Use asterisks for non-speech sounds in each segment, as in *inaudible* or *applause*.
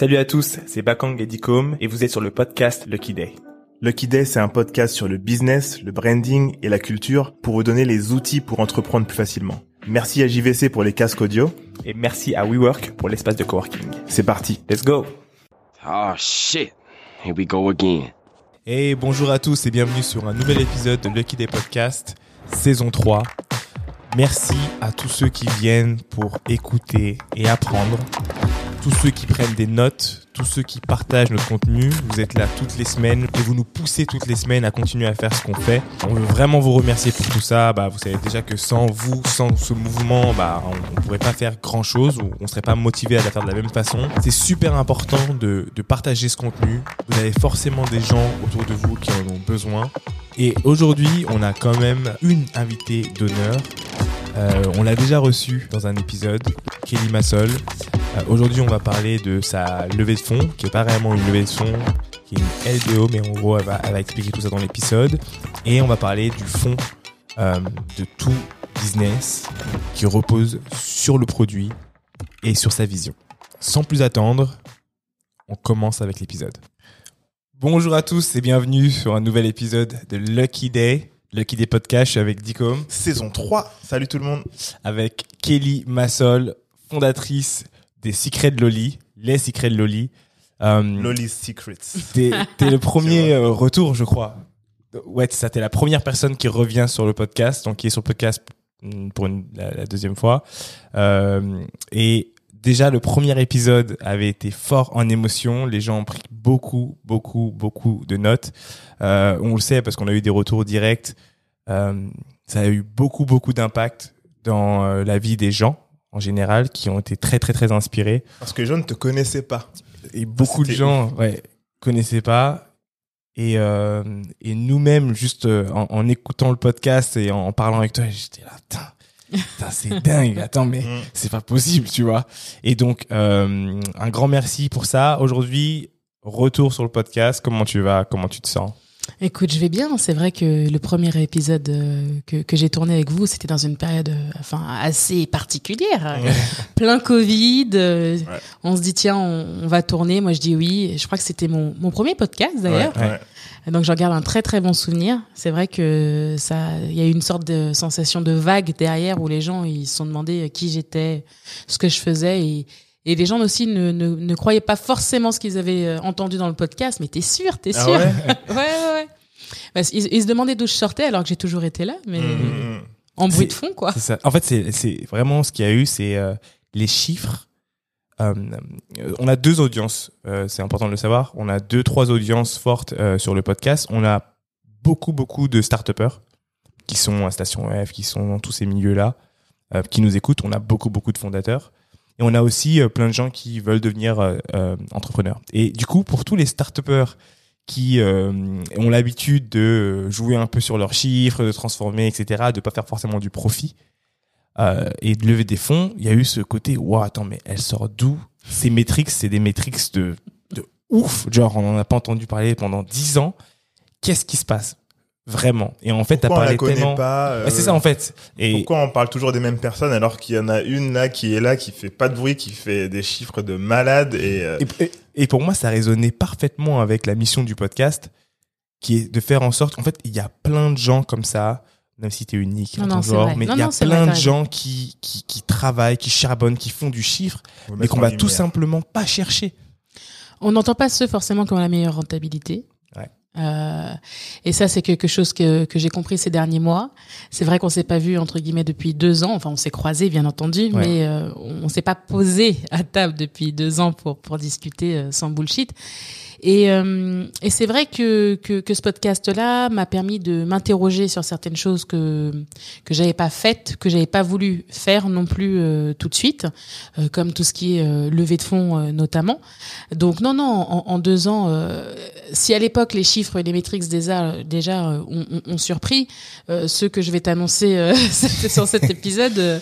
Salut à tous, c'est Bakang Edicom et vous êtes sur le podcast Lucky Day. Lucky Day, c'est un podcast sur le business, le branding et la culture pour vous donner les outils pour entreprendre plus facilement. Merci à JVC pour les casques audio. Et merci à WeWork pour l'espace de coworking. C'est parti. Let's go Oh shit, here we go again. Et bonjour à tous et bienvenue sur un nouvel épisode de Lucky Day Podcast, saison 3. Merci à tous ceux qui viennent pour écouter et apprendre, tous ceux qui prennent des notes, tous ceux qui partagent notre contenu. Vous êtes là toutes les semaines et vous nous poussez toutes les semaines à continuer à faire ce qu'on fait. On veut vraiment vous remercier pour tout ça. Bah, vous savez déjà que sans vous, sans ce mouvement, bah, on, on pourrait pas faire grand chose ou on serait pas motivé à la faire de la même façon. C'est super important de, de partager ce contenu. Vous avez forcément des gens autour de vous qui en ont besoin. Et aujourd'hui, on a quand même une invitée d'honneur. Euh, on l'a déjà reçue dans un épisode, Kelly Massol. Euh, aujourd'hui, on va parler de sa levée de fonds, qui est pas réellement une levée de fonds, qui est une LBO, mais en gros, elle va, elle expliquer tout ça dans l'épisode. Et on va parler du fond euh, de tout business qui repose sur le produit et sur sa vision. Sans plus attendre, on commence avec l'épisode. Bonjour à tous et bienvenue sur un nouvel épisode de Lucky Day. Lucky Day Podcast, je suis avec Dicom, Saison 3. Salut tout le monde. avec Kelly Massol, fondatrice des Secrets de Loli, les Secrets de Loli. Euh, Lolly's Secrets. T'es *laughs* le premier euh, retour, je crois. Ouais, ça. T'es la première personne qui revient sur le podcast, donc qui est sur le podcast mm, pour une- la, la deuxième fois. Euh, et déjà, le premier épisode avait été fort en émotion. Les gens ont pris beaucoup, beaucoup, beaucoup de notes. Euh, on le sait parce qu'on a eu des retours directs. Euh, ça a eu beaucoup, beaucoup d'impact dans euh, la vie des gens en général, qui ont été très, très, très inspirés. Parce que les gens ne te connaissaient pas. Et beaucoup de gens ouais, connaissaient pas. Et, et nous-mêmes, juste en, en écoutant le podcast et en, en parlant avec toi, j'étais là, putain, c'est *laughs* dingue. Attends, mais Mm. c'est pas possible, tu vois. Et donc, euh, un grand merci pour ça. Aujourd'hui, retour sur le podcast. Comment tu vas Comment tu te sens? Écoute, je vais bien. C'est vrai que le premier épisode euh, que, que j'ai tourné avec vous, c'était dans une période euh, enfin, assez particulière. *laughs* Plein Covid. euh, Ouais. On se dit, tiens, on, on va tourner. Moi, je dis oui. Je crois que c'était mon, mon premier podcast, d'ailleurs. Ouais, Donc, j'en garde un très, très bon souvenir. C'est vrai que ça, il y a eu une sorte de sensation de vague derrière où les gens, ils se sont demandé qui j'étais, ce que je faisais et, et les gens aussi ne, ne, ne croyaient pas forcément ce qu'ils avaient euh, entendu dans le podcast. Mais t'es sûr, t'es Ah sûr? ouais? *laughs* Ouais, ouais, ouais. Bah, ils, ils se demandaient d'où je sortais alors que j'ai toujours été là, mais Mm, mm, mm. en bruit de fond, quoi. Ça. En fait, c'est c'est vraiment ce qu'il y a eu, c'est euh, les chiffres. Euh, euh, on a deux audiences, euh, c'est important de le savoir. On a deux, trois audiences fortes euh, sur le podcast. On a beaucoup, beaucoup de start-upers qui sont à Station F, qui sont dans tous ces milieux-là, euh, qui nous écoutent. On a beaucoup, beaucoup de fondateurs. Et on a aussi euh, plein de gens qui veulent devenir euh, euh, entrepreneurs. Et du coup, pour tous les start-upers qui ont l'habitude de jouer un peu sur leurs chiffres, de transformer, etc., de pas faire forcément du profit et de lever des fonds, il y a eu ce côté, waouh, attends, mais elle sort d'où Ces métriques, c'est des métriques de, de ouf. Genre, on n'en a pas entendu parler pendant dix ans. Qu'est-ce qui se passe? Vraiment. Et en fait, t'as Pourquoi on parlé la connaît tellement. pas euh, c'est ça, en fait. Et Pourquoi on parle toujours des mêmes personnes alors qu'il y en a une là qui est là, qui fait pas de bruit, qui fait des chiffres de malade et, euh, Et, pour moi, ça résonnait parfaitement avec la mission du podcast, qui est de faire en sorte qu'en fait, il y a plein de gens comme ça, même si tu es unique Non, ton c'est genre, mais il y a non, plein vrai, de gens qui, qui, qui travaillent, qui charbonnent, qui font du chiffre, mais mettre qu'on va tout simplement pas chercher. On n'entend pas ceux forcément qui ont la meilleure rentabilité. Euh, et ça, c'est quelque chose que, que j'ai compris ces derniers mois. C'est vrai qu'on s'est pas vu entre guillemets depuis deux ans. Enfin, on s'est croisés, bien entendu, Ouais. mais euh, on s'est pas posé à table depuis deux ans pour pour discuter euh, sans bullshit. Et, euh, et c'est vrai que, que, que ce podcast-là m'a permis de m'interroger sur certaines choses que que j'avais pas faites, que j'avais pas voulu faire non plus euh, tout de suite, euh, comme tout ce qui est euh, levée de fonds euh, notamment. Donc non, non, en, en deux ans, euh, si à l'époque les chiffres et les métriques déjà, déjà ont, ont- surpris, ceux que je vais t'annoncer *laughs* sur cet épisode,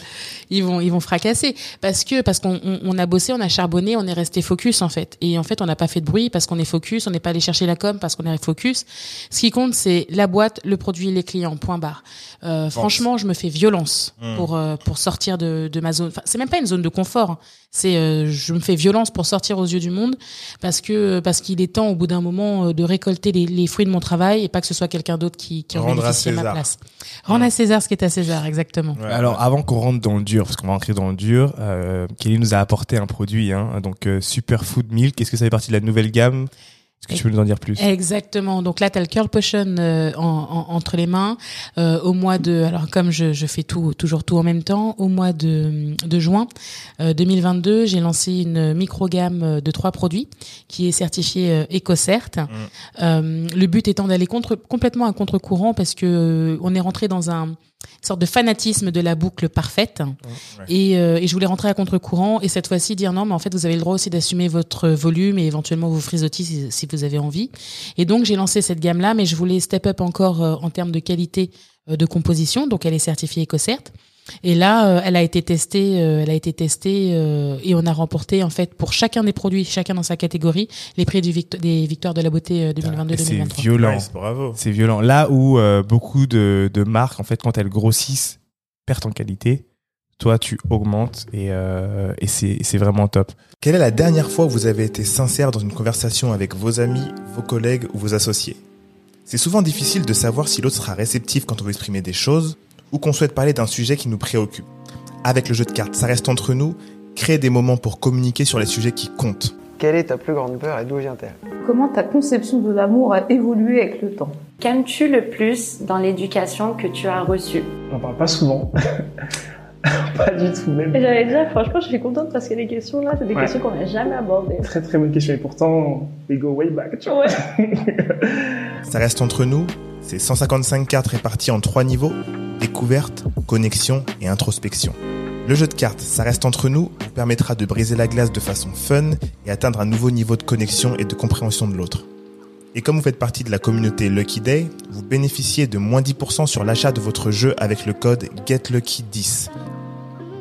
ils vont ils vont fracasser parce que parce qu'on on, on a bossé, on a charbonné, on est resté focus en fait. Et en fait, on n'a pas fait de bruit parce qu'on est refocus. On n'est pas allé chercher la com parce qu'on est refocus. Ce qui compte, c'est la boîte, le produit, les clients. Point barre. Euh, franchement, je me fais violence Hmm. pour euh, pour sortir de, de ma zone. Enfin, c'est même pas une zone de confort. hein. C'est euh, je me fais violence pour sortir aux yeux du monde parce que parce qu'il est temps au bout d'un moment de récolter les, les fruits de mon travail et pas que ce soit quelqu'un d'autre qui qui en à à ma César. place. Rendre à César ce qui est à César, exactement. Ouais, Alors, ouais. avant qu'on rentre dans le dur, parce qu'on va rentrer dans le dur, euh, Kelly nous a apporté un produit, hein, donc euh, Superfood Milk. Est-ce que ça fait partie de la nouvelle gamme Est-ce que tu peux nous en dire plus? Exactement. Donc là, tu as le Curl Potion euh, en, en- entre les mains. Euh, au mois de, alors comme je, je fais tout, toujours tout en même temps, au mois de, de juin euh, 2022, j'ai lancé une micro-gamme de trois produits qui est certifiée euh, EcoCert. Euh, le but étant d'aller contre, complètement à contre-courant parce que euh, on est rentré dans un une sorte de fanatisme de la boucle parfaite. Et, euh, et je voulais rentrer à contre-courant et cette fois-ci dire non mais en fait vous avez le droit aussi d'assumer votre volume et éventuellement vos frisottis si, si vous avez envie. Et donc j'ai lancé cette gamme là mais je voulais step up encore euh, en termes de qualité euh, de composition. Donc elle est certifiée EcoCert et là euh, elle a été testée euh, elle a été testée euh, et on a remporté en fait pour chacun des produits chacun dans sa catégorie les prix du victo- des victoires de la beauté euh, Et C'est 2022-2023 violent. Nice, bravo. C'est violent. Là où euh, beaucoup de, de marques, en fait, quand elles grossissent, perdent en qualité, toi, tu augmentes et, euh, et c'est c'est vraiment top. Quelle est la dernière fois où vous avez été sincère dans une conversation avec vos amis, vos collègues ou vos associés? C'est souvent difficile de savoir si l'autre sera réceptif quand on veut exprimer des choses ou qu'on souhaite parler d'un sujet qui nous préoccupe. Avec le jeu de cartes, ça reste entre nous, créer des moments pour communiquer sur les sujets qui comptent. Quelle est ta plus grande peur et d'où vient-elle? Comment ta conception de l'amour a évolué avec le temps? Qu'aimes-tu le plus dans l'éducation que tu as reçue? On parle pas souvent. *laughs* pas du tout même. J'allais dire, franchement, je suis contente parce que les questions là, c'est des Ouais. questions qu'on n'a jamais abordées. Très très bonne question et pourtant, we go way back, tu vois. Ouais. *laughs* Ça reste entre nous, c'est 155 cartes réparties en trois niveaux, découverte, connexion et introspection. Le jeu de cartes, ça reste entre nous, vous permettra de briser la glace de façon fun et atteindre un nouveau niveau de connexion et de compréhension de l'autre. Et comme vous faites partie de la communauté Lucky Day, vous bénéficiez de moins 10% sur l'achat de votre jeu avec le code GetLucky10.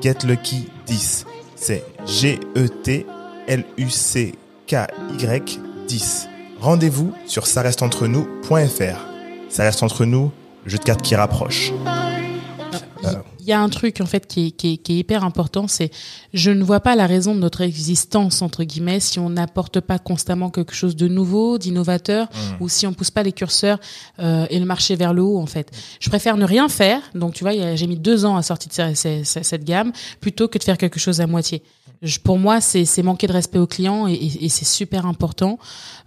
GetLucky10, c'est G-E-T-L-U-C-K-Y 10. Rendez-vous sur çaresteentrenous.fr. Ça reste entre nous, jeu de cartes qui rapproche. Il y a un truc en fait qui est, qui est, qui est hyper important, c'est je ne vois pas la raison de notre existence entre guillemets si on n'apporte pas constamment quelque chose de nouveau, d'innovateur, ou si on pousse pas les curseurs euh, et le marché vers le haut en fait. Je préfère ne rien faire, donc tu vois, j'ai mis deux ans à sortir de ce- ce- cette gamme plutôt que de faire quelque chose à moitié. Je- pour moi, c'est manquer de respect au client et, et- et c'est super important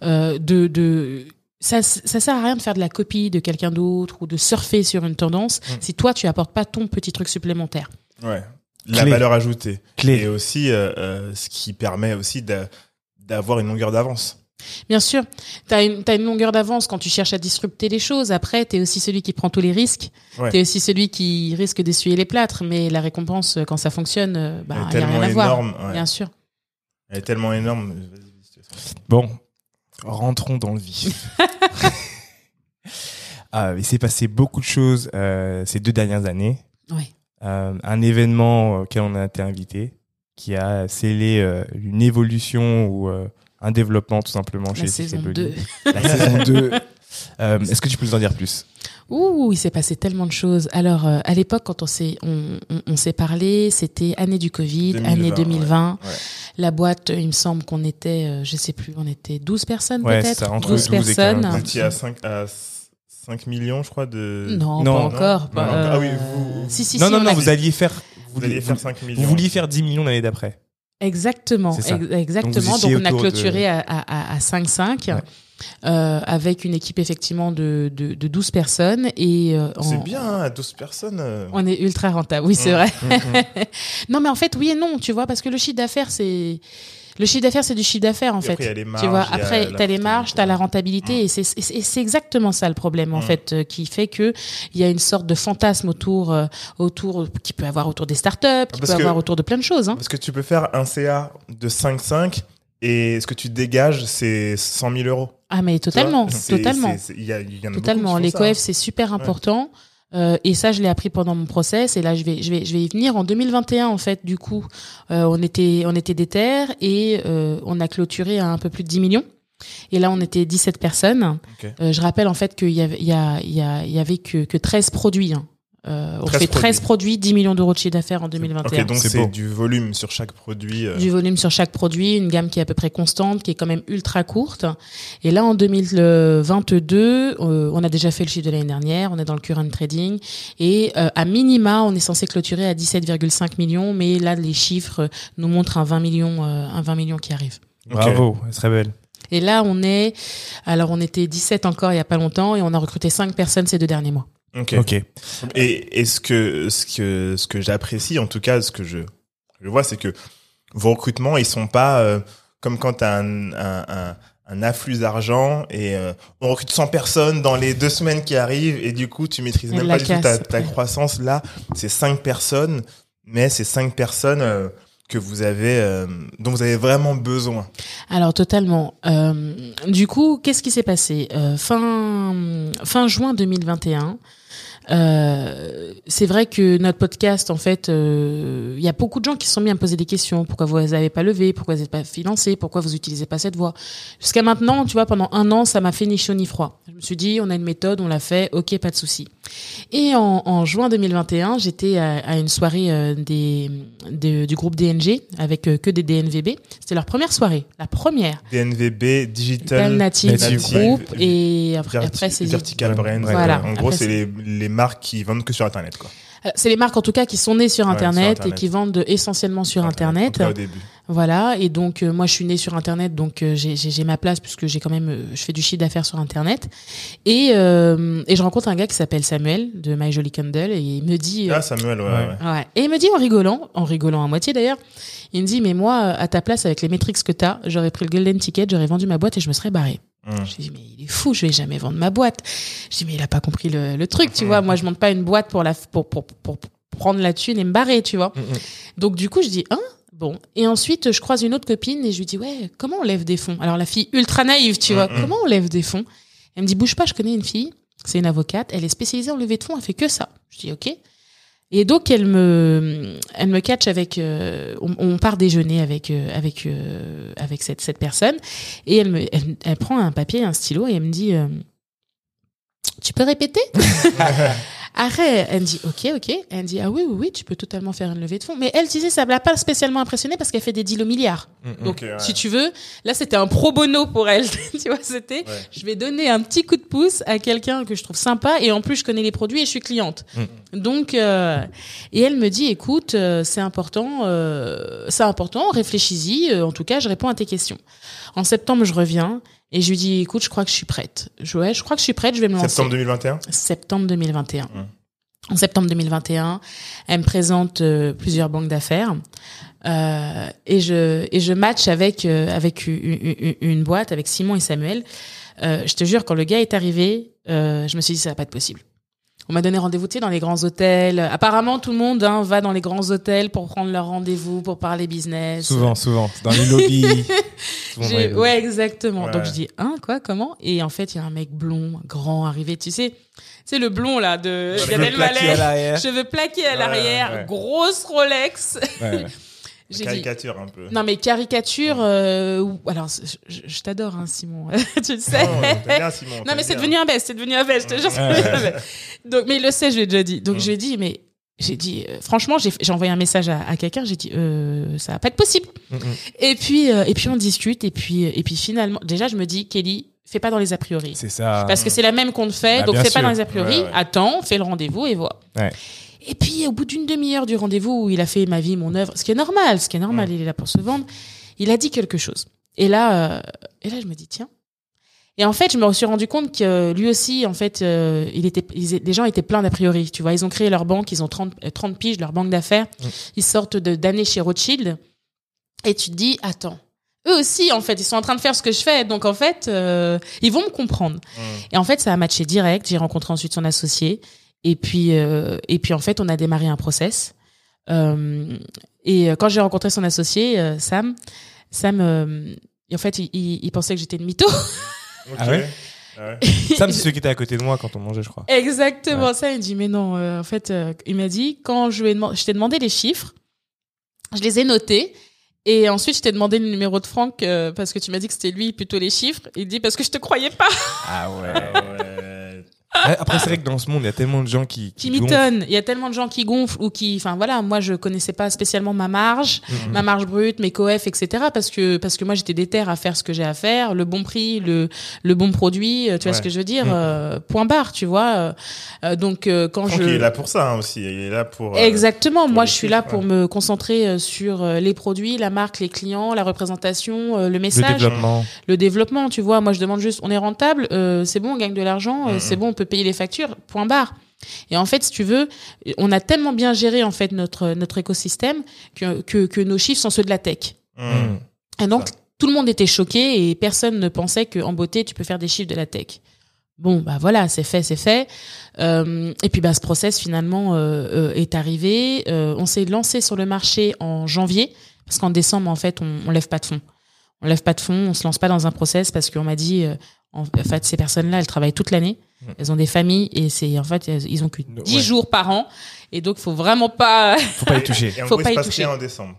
euh, de, de ça, ça sert à rien de faire de la copie de quelqu'un d'autre ou de surfer sur une tendance si toi tu apportes pas ton petit truc supplémentaire. Ouais. La Clé. valeur ajoutée. Clé. Et aussi, euh, euh, ce qui permet aussi d'a- d'avoir une longueur d'avance. Bien sûr, tu as une, t'as une longueur d'avance quand tu cherches à disrupter les choses. Après, tu es aussi celui qui prend tous les risques. Ouais. Tu es aussi celui qui risque d'essuyer les plâtres. Mais la récompense, euh, quand ça fonctionne, bah, Elle est il n'y a rien tellement à voir. énorme, ouais. Bien sûr. Elle est tellement énorme. Bon, rentrons dans le vif. Ah, *laughs* il s'est passé beaucoup de choses euh, ces deux dernières années. Euh, un événement auquel on a été invité qui a scellé euh, une évolution ou euh, un développement tout simplement chez La saison Cycle 2. Buggy. La saison 2. *laughs* Euh, Est-ce que tu peux nous en dire plus? Ouh, il s'est passé tellement de choses. Alors, euh, à l'époque, quand on s'est on, on, on s'est parlé, c'était année du Covid, 2020, année 2020. ouais, ouais. La boîte, il me semble qu'on était, euh, je sais plus, on était 12 personnes Ouais, peut-être? ça, entre 12 12 et 15. personnes. Vous étiez à 5, à 5 millions, je crois, de. Non, Non, pas encore. Non, pas- non, ah oui, euh, vous- si, si, Non, si, non, on non, a- vous alliez faire. Vous alliez faire 5 millions. Vous vouliez faire 10 millions l'année d'après. Exactement, C'est ça. ex- exactement. Donc, Donc, on a autour de- clôturé à, à, à 5-5 Ouais. Euh, avec une équipe effectivement de, de, de 12 personnes et euh, C'est bien, hein, à 12 personnes. euh. On est ultra rentable, oui, c'est Mmh, vrai. mmh, mmh. *laughs* non, mais en fait, oui et non, tu vois, parce que le chiffre d'affaires, c'est. Le chiffre d'affaires, c'est du chiffre d'affaires, en Et fait. après, il y a les tu vois, il y a après, la t'as les marges, t'as la rentabilité, et c'est- c'est et c'est exactement ça le problème, en fait, euh, qui fait que il y a une sorte de fantasme autour, euh, autour, qui peut avoir autour des startups, qui Parce peut que- avoir autour de plein de choses. Hein. Parce que tu peux faire un CA de 5,5 et ce que tu dégages, c'est 100 000 euros. Ah, mais totalement, totalement. Il y, a- il y en a Totalement. Les coefs, c'est super Ouais. important. Euh, et ça, je l'ai appris pendant mon process. Et là, je vais, je vais, je vais y venir. En 2021, en fait, du coup, euh, on était, on était déter et euh, on a clôturé à un peu plus de 10 millions. Et là, on était 17 personnes. Euh, je rappelle en fait qu'il y avait, il y a, il y a, il y avait que, que 13 produits. hein. Euh, on 13 fait 13 produits, 10 millions d'euros de chiffre d'affaires en 2021. Ok, donc C'est du volume sur chaque produit. euh, du volume sur chaque produit, une gamme qui est à peu près constante, qui est quand même ultra courte. Et là, en 2022, euh, on a déjà fait le chiffre de l'année dernière, on est dans le current trading, et euh, à minima, on est censé clôturer à 17,5 millions, mais là, les chiffres nous montrent un 20 millions, euh, un 20 millions qui arrive. Bravo, elle serait belle. Et là, on est, alors on était 17 encore il y a pas longtemps, et on a recruté 5 personnes ces deux derniers mois. Ok. Ok. Et, et ce que ce que ce que j'apprécie, en tout cas, ce que je je vois, c'est que vos recrutements, ils sont pas euh, comme quand t'as un, un, un, un afflux d'argent et euh, on recrute 100 personnes dans les deux semaines qui arrivent et du coup tu maîtrises même pas du tout ta, ta ouais. croissance. Là, c'est cinq personnes, mais c'est cinq personnes euh, que vous avez euh, dont vous avez vraiment besoin. Alors totalement. Euh, du coup, qu'est-ce qui s'est passé? Euh, Fin fin juin 2021. Euh, c'est vrai que notre podcast, en fait, euh, il y a beaucoup de gens qui se sont mis à me poser des questions. Pourquoi vous n'avez pas levé Pourquoi vous n'êtes pas financé Pourquoi vous utilisez pas cette voie Jusqu'à maintenant, tu vois, pendant un an, ça m'a fait ni chaud ni froid. Je me suis dit, on a une méthode, on l'a fait, ok, pas de souci. Et en, en juin 2021, j'étais à, à une soirée euh, des, de- du groupe DNG avec euh, que des DNVB. C'était leur première soirée, la première. DNVB, Digital Native, Native Group et après, après c'est Vertical Brand. Voilà. En gros, c'est les, les marques qui vendent que sur Internet, quoi. Euh, c'est les marques en tout cas qui sont nées sur Ouais, Internet, sur Internet. et qui vendent essentiellement sur Internet. cas, au début. Voilà, et donc euh, moi je suis née sur Internet, donc euh, j'ai- ma place puisque j'ai quand même, euh, je fais du chiffre d'affaires sur Internet. Et, euh, et je rencontre un gars qui s'appelle Samuel de My Jolly Candle et il me dit, Ah, Samuel, ouais, Ouais. ouais. et il me dit en rigolant, en rigolant à moitié d'ailleurs, il me dit mais moi à ta place avec les métriques que t'as, j'aurais pris le golden ticket, j'aurais vendu ma boîte et je me serais barré. Hum. Je dis mais il est fou, je vais jamais vendre ma boîte. Je dis mais il a pas compris le, le truc, tu vois. Moi je monte pas une boîte pour la pour, pour, pour, pour prendre la thune et me barrer, tu vois. Donc du coup je dis hein? Bon et ensuite je croise une autre copine et je lui dis ouais comment on lève des fonds? Alors la fille ultra naïve, tu vois, Mhm. comment on lève des fonds? Elle me dit bouge pas, je connais une fille, c'est une avocate, elle est spécialisée en levée de fonds, elle fait que ça. Je dis ok. Et donc elle me, elle me catch avec, euh, on, on part déjeuner avec euh, avec euh, avec cette cette personne et elle me, elle, elle prend un papier, et un stylo et elle me dit, tu peux répéter? *laughs* Arrête, elle dit ok ok, elle dit ah oui oui oui tu peux totalement faire une levée de fonds, mais elle disait ça l'a pas spécialement impressionnée parce qu'elle fait des deals au milliard. Donc Ok, ouais. si tu veux, là c'était un pro bono pour elle, *laughs* tu vois c'était, Ouais. je vais donner un petit coup de pouce à quelqu'un que je trouve sympa et en plus je connais les produits et je suis cliente. Donc euh, et elle me dit écoute euh, c'est important, euh, c'est important, réfléchis-y. euh, en tout cas je réponds à tes questions. En septembre je reviens et je lui dis écoute je crois que je suis prête. Je, ouais je crois que je suis prête, je vais me lancer Septembre 2021 septembre 2021. En septembre 2021, elle me présente euh, plusieurs banques d'affaires euh, et je et je match avec euh, avec une, une- une boîte avec Simon et Samuel. Euh, je te jure, quand le gars est arrivé, euh, je me suis dit ça va pas être possible. On m'a donné rendez-vous tu sais, dans les grands hôtels. Apparemment, tout le monde hein, va dans les grands hôtels pour prendre leur rendez-vous, pour parler business. Souvent, souvent. Dans les lobbies. *laughs* souvent ouais, exactement. Ouais. Donc je dis, hein, quoi, comment? Et en fait, il y a un mec blond, grand, arrivé, tu sais, c'est le blond là de Gad le Elmaleh. plaqué à l'arrière. Cheveux plaqués à l'arrière, ouais. grosse Rolex. *laughs* Dit, Caricature un peu. non mais caricature. euh, alors, je, je- je t'adore, hein, Simon. *laughs* tu le sais. Non, t'aimes bien, Simon, Non t'aimes mais c'est devenu un best, c'est devenu un best, je te jure. Ouais. Donc, mais il le sait, je l'ai déjà dit. Donc Mm. j'ai dit, mais j'ai dit, euh, franchement, j'ai envoyé un message à, à quelqu'un, j'ai dit, euh, ça va pas être possible. Mm, mm. Et puis, euh, et puis on discute, et puis, et puis finalement, déjà je me dis, Kelly, fais pas dans les a priori. C'est ça. Parce que c'est la même qu'on te fait, Bah, donc fais pas dans les a priori. Ouais, ouais. Attends, fais le rendez-vous et vois. Ouais. Et puis au bout d'une demi-heure du rendez-vous où il a fait ma vie, mon œuvre, ce qui est normal, ce qui est normal, il est là pour se vendre. Il a dit quelque chose. Et là, euh, et là je me dis tiens. Et en fait, je me suis rendu compte que lui aussi, en fait, euh, il était, ils- les gens étaient pleins d'a priori. Tu vois, ils ont créé leur banque, ils ont 30, euh, 30 piges, leur banque d'affaires. Ils sortent d'années chez Rothschild. Et tu te dis, attends, eux aussi, en fait, ils sont en train de faire ce que je fais. Donc, en fait, euh, ils vont me comprendre. Et en fait, ça a matché direct. J'ai rencontré ensuite son associé. Et puis, euh, et puis, en fait, on a démarré un process. Euh, et euh, quand j'ai rencontré son associé, euh, Sam, Sam, euh, en fait, il, il- il pensait que j'étais une mytho. *laughs* Ok. Ah ouais Ah ouais. *laughs* Sam, c'est *laughs* ceux qui étaient à côté de moi quand on mangeait, je crois. Exactement ça. Il me dit, mais non, euh, en fait, euh, il m'a dit, quand je, t'ai demandé les chiffres, je les ai notés. Et ensuite, je t'ai demandé le numéro de Franck euh, parce que tu m'as dit que c'était lui plutôt les chiffres. Il dit parce que je te croyais pas. Ah ouais. Après, c'est vrai que dans ce monde, il y a tellement de gens qui, qui gonflent. mitonne. Il y a tellement de gens qui gonflent ou qui, enfin voilà, moi je connaissais pas spécialement ma marge, Mhm. ma marge brute, mes coef, etc. Parce que parce que moi j'étais déter à faire ce que j'ai à faire, le bon prix, le le bon produit, euh, tu vois ce que je veux dire, Mhm. euh, point barre, tu vois. euh, donc euh, quand Franck, je il est là pour ça hein, aussi. Il est là pour. euh, Exactement. pour Moi, je suis là pour me concentrer sur les produits, la marque, les clients, la représentation, le Le message, développement. le développement. Tu vois, moi, je demande juste, on est rentable, euh, c'est bon, on gagne de l'argent, c'est bon, on peut payer les factures, point barre. Et en fait, si tu veux, on a tellement bien géré en fait notre notre écosystème que que, que nos chiffres sont ceux de la tech. Hum. Et donc, tout le monde était choqué et personne ne pensait qu'en beauté, tu peux faire des chiffres de la tech. Bon, bah voilà, c'est fait, c'est fait. Euh, et puis, bah, ce process, finalement, euh, euh, est arrivé. On s'est lancé sur le marché en janvier, parce qu'en décembre, en fait, on, on lève pas de fonds. On lève pas de fonds, on se lance pas dans un process parce qu'on m'a dit, euh, en fait, ces personnes-là, elles travaillent toute l'année. Elles ont des familles et c'est, en fait, elles- ils ont que 10 Ouais. jours par an. Et donc, faut vraiment pas, *laughs* Faut pas y toucher. *laughs* Et en Faut gros, pas il y se passe toucher. rien en décembre.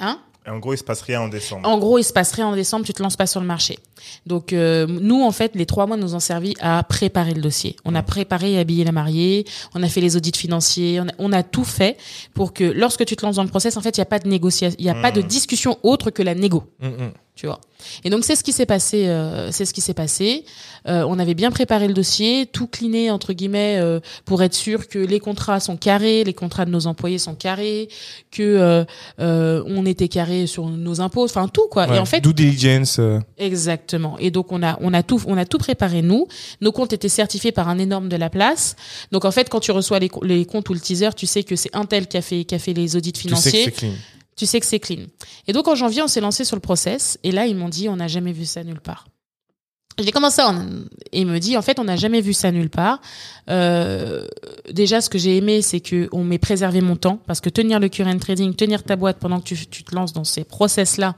hein? Et en gros, il se passe rien en décembre. En gros, il se passe rien en décembre, tu te lances pas sur le marché. Donc euh, nous, en fait, les trois mois nous ont servi à préparer le dossier. On a préparé et habillé la mariée, on a fait les audits financiers, on a, on a tout fait pour que lorsque tu te lances dans le process, en fait, il y a pas de négociation, il y a pas de Mhm. discussion autre que la négo. Mm, mm. Tu vois. Et donc c'est ce qui s'est passé. euh, c'est ce qui s'est passé. Euh, on avait bien préparé le dossier, tout cliné entre guillemets euh, pour être sûr que les contrats sont carrés, les contrats de nos employés sont carrés, que euh, euh, on était carré sur nos impôts, enfin tout quoi. Ouais. Et en fait, Due diligence. euh, Exactement. Et donc on a on a tout on a tout préparé nous. Nos comptes étaient certifiés par un énorme de la place. Donc en fait quand tu reçois les, les comptes ou le teaser, tu sais que c'est un tel qui a fait qui a fait les audits tu sais que financiers. Tu sais que c'est clean. Et donc en janvier on s'est lancé sur le process et là ils m'ont dit on n'a jamais vu ça nulle part. J'ai commencé à en- et il me dit en fait on n'a jamais vu ça nulle part. Euh, déjà ce que j'ai aimé c'est que on m'ait préservé mon temps parce que tenir le current trading, tenir ta boîte pendant que tu, tu te lances dans ces process là,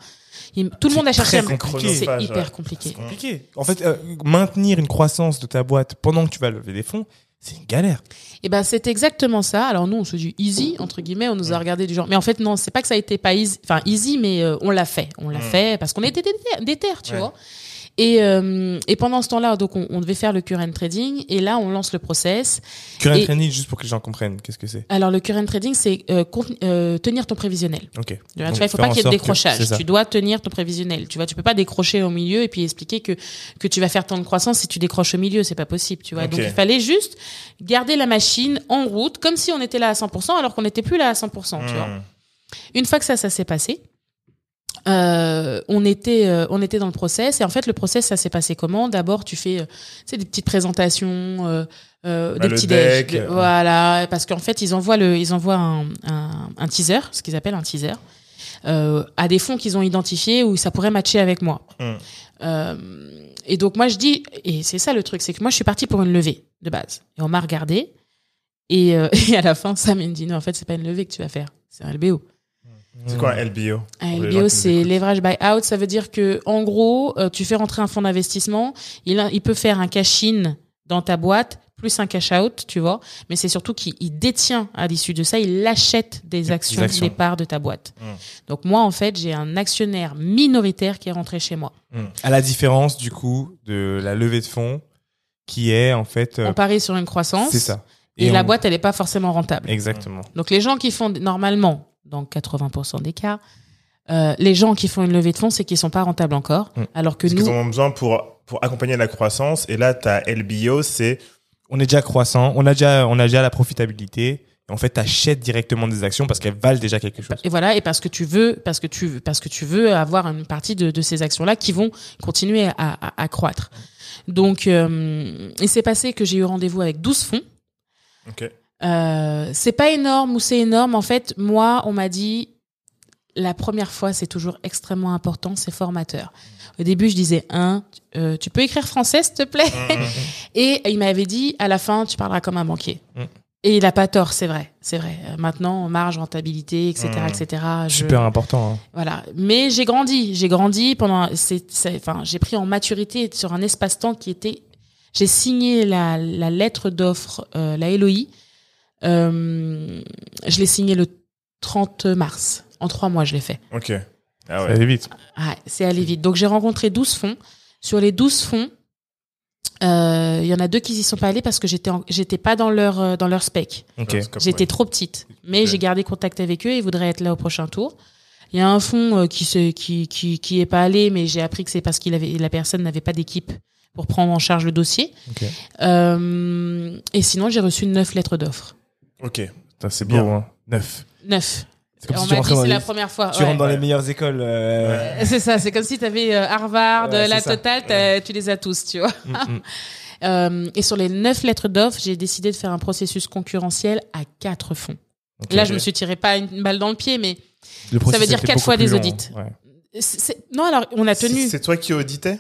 tout le monde a cherché à c'est hyper compliqué. compliqué. En fait, euh, maintenir une croissance de ta boîte pendant que tu vas lever des fonds, c'est une galère. Et ben c'est exactement ça. Alors nous on se dit easy entre guillemets, on nous a regardé du genre. Mais en fait non, c'est pas que ça a été pas easy, enfin easy, mais euh, on l'a fait, on l'a Mm. fait parce qu'on était déter, déter, tu Ouais. vois. Et euh, et pendant ce temps-là, donc on, on devait faire le current trading et là on lance le process. Current Et- training, juste pour que les gens comprennent, qu'est-ce que c'est Alors le current trading c'est euh, euh, tenir ton prévisionnel. Ok. Tu vois, vois, il faut pas qu'il y ait de décrochage. Tu dois tenir ton prévisionnel. Tu vois, tu peux pas décrocher au milieu et puis expliquer que que tu vas faire tant de croissance si tu décroches au milieu, c'est pas possible. Tu vois, donc il fallait juste garder la machine en route comme si on était là à 100% alors qu'on n'était plus là à 100%. Tu vois. Hum. Une fois que ça, ça s'est passé, euh, on était, euh, on était dans le process. Et en fait le process ça s'est passé comment? D'abord tu fais, euh, sais, des petites présentations, euh, euh, Bah, des le petits deck, déj, voilà, parce qu'en fait ils envoient le, ils envoient un, un, un teaser, ce qu'ils appellent un teaser, euh, à des fonds qu'ils ont identifiés où ça pourrait matcher avec moi. Mm. Euh, et donc moi je dis, et c'est ça le truc, c'est que moi je suis partie pour une levée de base. Et on m'a regardé et, euh, *laughs* et à la fin Sam il me dit non en fait c'est pas une levée que tu vas faire, c'est un LBO. C'est quoi LBO Un LBO, c'est leverage buy out. Ça veut dire que, en gros, euh, tu fais rentrer un fonds d'investissement. Il, peut faire un cash-in dans ta boîte plus un cash-out, tu vois. Mais c'est surtout qu'il il détient à l'issue de ça, il achète des actions, actions. des parts de ta boîte. Mm. Donc moi, en fait, j'ai un actionnaire minoritaire qui est rentré chez moi. À la différence, du coup, de la levée de fonds, qui est, en fait, euh, On parie sur une croissance. c'est ça. Et, la on- boîte, elle n'est pas forcément rentable. Exactement. Donc les gens qui font normalement, dans 80% des cas, euh, les gens qui font une levée de fonds, c'est qu'ils sont pas rentables encore. Mm. Alors que Parce nous, en ont besoin pour, pour accompagner la croissance. Et là, ta LBO, c'est On est déjà croissant, on a déjà, on a déjà la profitabilité. En fait, tu achètes directement des actions parce qu'elles valent déjà quelque chose. Et voilà, et parce que tu veux, parce que tu, parce que tu veux avoir une partie de, de ces actions-là qui vont continuer à, à, à croître. Donc, euh, il s'est passé que j'ai eu rendez-vous avec 12 fonds. Ok. Euh, c'est pas énorme ou c'est énorme. En fait, moi, on m'a dit, la première fois, c'est toujours extrêmement important, c'est formateur. Au début, je disais, un, euh, tu peux écrire français, s'il te plaît? *laughs* Et il m'avait dit, à la fin, tu parleras comme un banquier. Mm. Et il a pas tort, c'est vrai, c'est vrai. Euh, Maintenant, marge, rentabilité, etc., Mm. etc. je- Super important. hein. Voilà. Mais j'ai grandi, j'ai grandi pendant, c'est- enfin, j'ai pris en maturité sur un espace-temps qui était, j'ai signé la, la lettre d'offre, euh, la LOI. Euh, je l'ai signé le 30 mars. En trois mois, je l'ai fait. Ok. Ah ouais. allait vite. Ah, c'est allé vite. Donc j'ai rencontré 12 fonds. Sur les 12 fonds, euh, il y en a deux qui y sont pas allés parce que j'étais j'étais pas dans leur euh, dans leur spec. Ok. Ouais, c'est comme- J'étais trop petite, mais j'ai gardé contact avec eux et ils voudraient être là au prochain tour. Il y a un fonds euh, qui se qui qui qui est pas allé, mais j'ai appris que c'est parce qu'il avait la personne n'avait pas d'équipe pour prendre en charge le dossier. Ok. Euh, et sinon, j'ai reçu neuf lettres d'offres. Ok. C'est Bien. beau, hein. Neuf. Neuf. C'est comme On si m'a dit c'est la première fois. Tu ouais. rentres dans les meilleures écoles. euh, C'est ça, c'est comme si tu avais Harvard, Ouais, la ça. totale, t'as- tu les as tous, tu vois. mm, mm. *laughs* Euh, et sur les neuf lettres d'offres, j'ai décidé de faire un processus concurrentiel à quatre fonds. Là, je me suis tiré pas une balle dans le pied, mais Le processus veut dire quatre fois des long, audits. ouais. non, alors on a tenu. c'est toi qui auditais?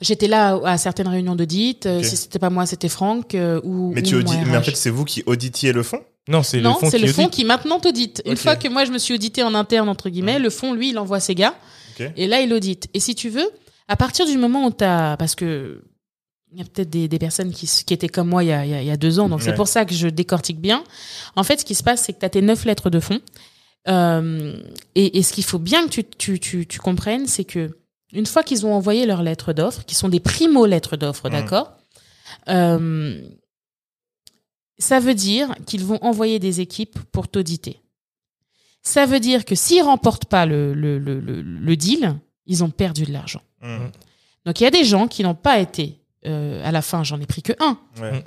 J'étais là à certaines réunions d'audit. euh, Ok. Si c'était pas moi, c'était Franck euh, ou. Mais ou tu mais en fait, c'est vous qui auditiez le fond? Non, c'est le non, fond c'est qui le fonds audite. qui maintenant t'audite. Une Ok. fois que moi je me suis audité en interne entre guillemets, le fonds lui il envoie ses gars et là il audite. Et si tu veux, à partir du moment où t'as, parce que il y a peut-être des, des personnes qui, étaient comme moi il y a, il y deux ans, donc c'est pour ça que je décortique bien. En fait, ce qui se passe, c'est que tu as tes neuf lettres de fonds. Euh, et, et ce qu'il faut bien que tu, tu, tu, tu comprennes, c'est que une fois qu'ils ont envoyé leurs lettres d'offres, qui sont des primo lettres d'offres, Mhm. d'accord euh, Ça veut dire qu'ils vont envoyer des équipes pour t'auditer. Ça veut dire que s'ils remportent pas le, le, le, le, le deal, ils ont perdu de l'argent. Hum, Donc il y a des gens qui n'ont pas été, euh, à la fin, j'en ai pris que un. ouais.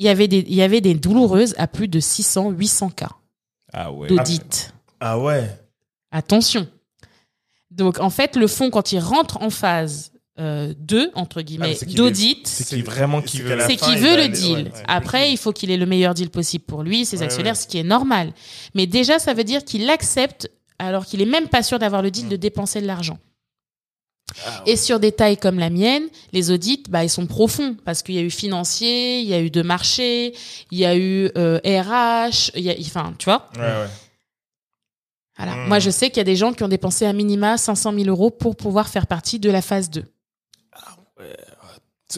Il y avait des, il y avait des douloureuses à plus de 600, 800 cas Ah ouais. d'audit. Ah ouais. Attention. Donc, en fait, le fonds, quand il rentre en phase euh, 2, entre Ah, guillemets, qu'il d'audit, C'est qui vraiment qui veut. c'est qu'il le aller- deal. ouais, ouais. Après, il faut qu'il ait le meilleur deal possible pour lui, ses Ouais, actionnaires, ouais. ce qui est normal. Mais déjà, ça veut dire qu'il accepte, alors qu'il est même pas sûr d'avoir le deal, Mm. de dépenser de l'argent. Ah Et sur des tailles comme la mienne, les audits, bah, ils sont profonds parce qu'il y a eu financier, il y a eu de marché, il y a eu euh, RH, il y a, enfin, tu vois. Ouais, ouais. Voilà. Mm. Moi, je sais qu'il y a des gens qui ont dépensé à minima 500 000 euros pour pouvoir faire partie de la phase 2.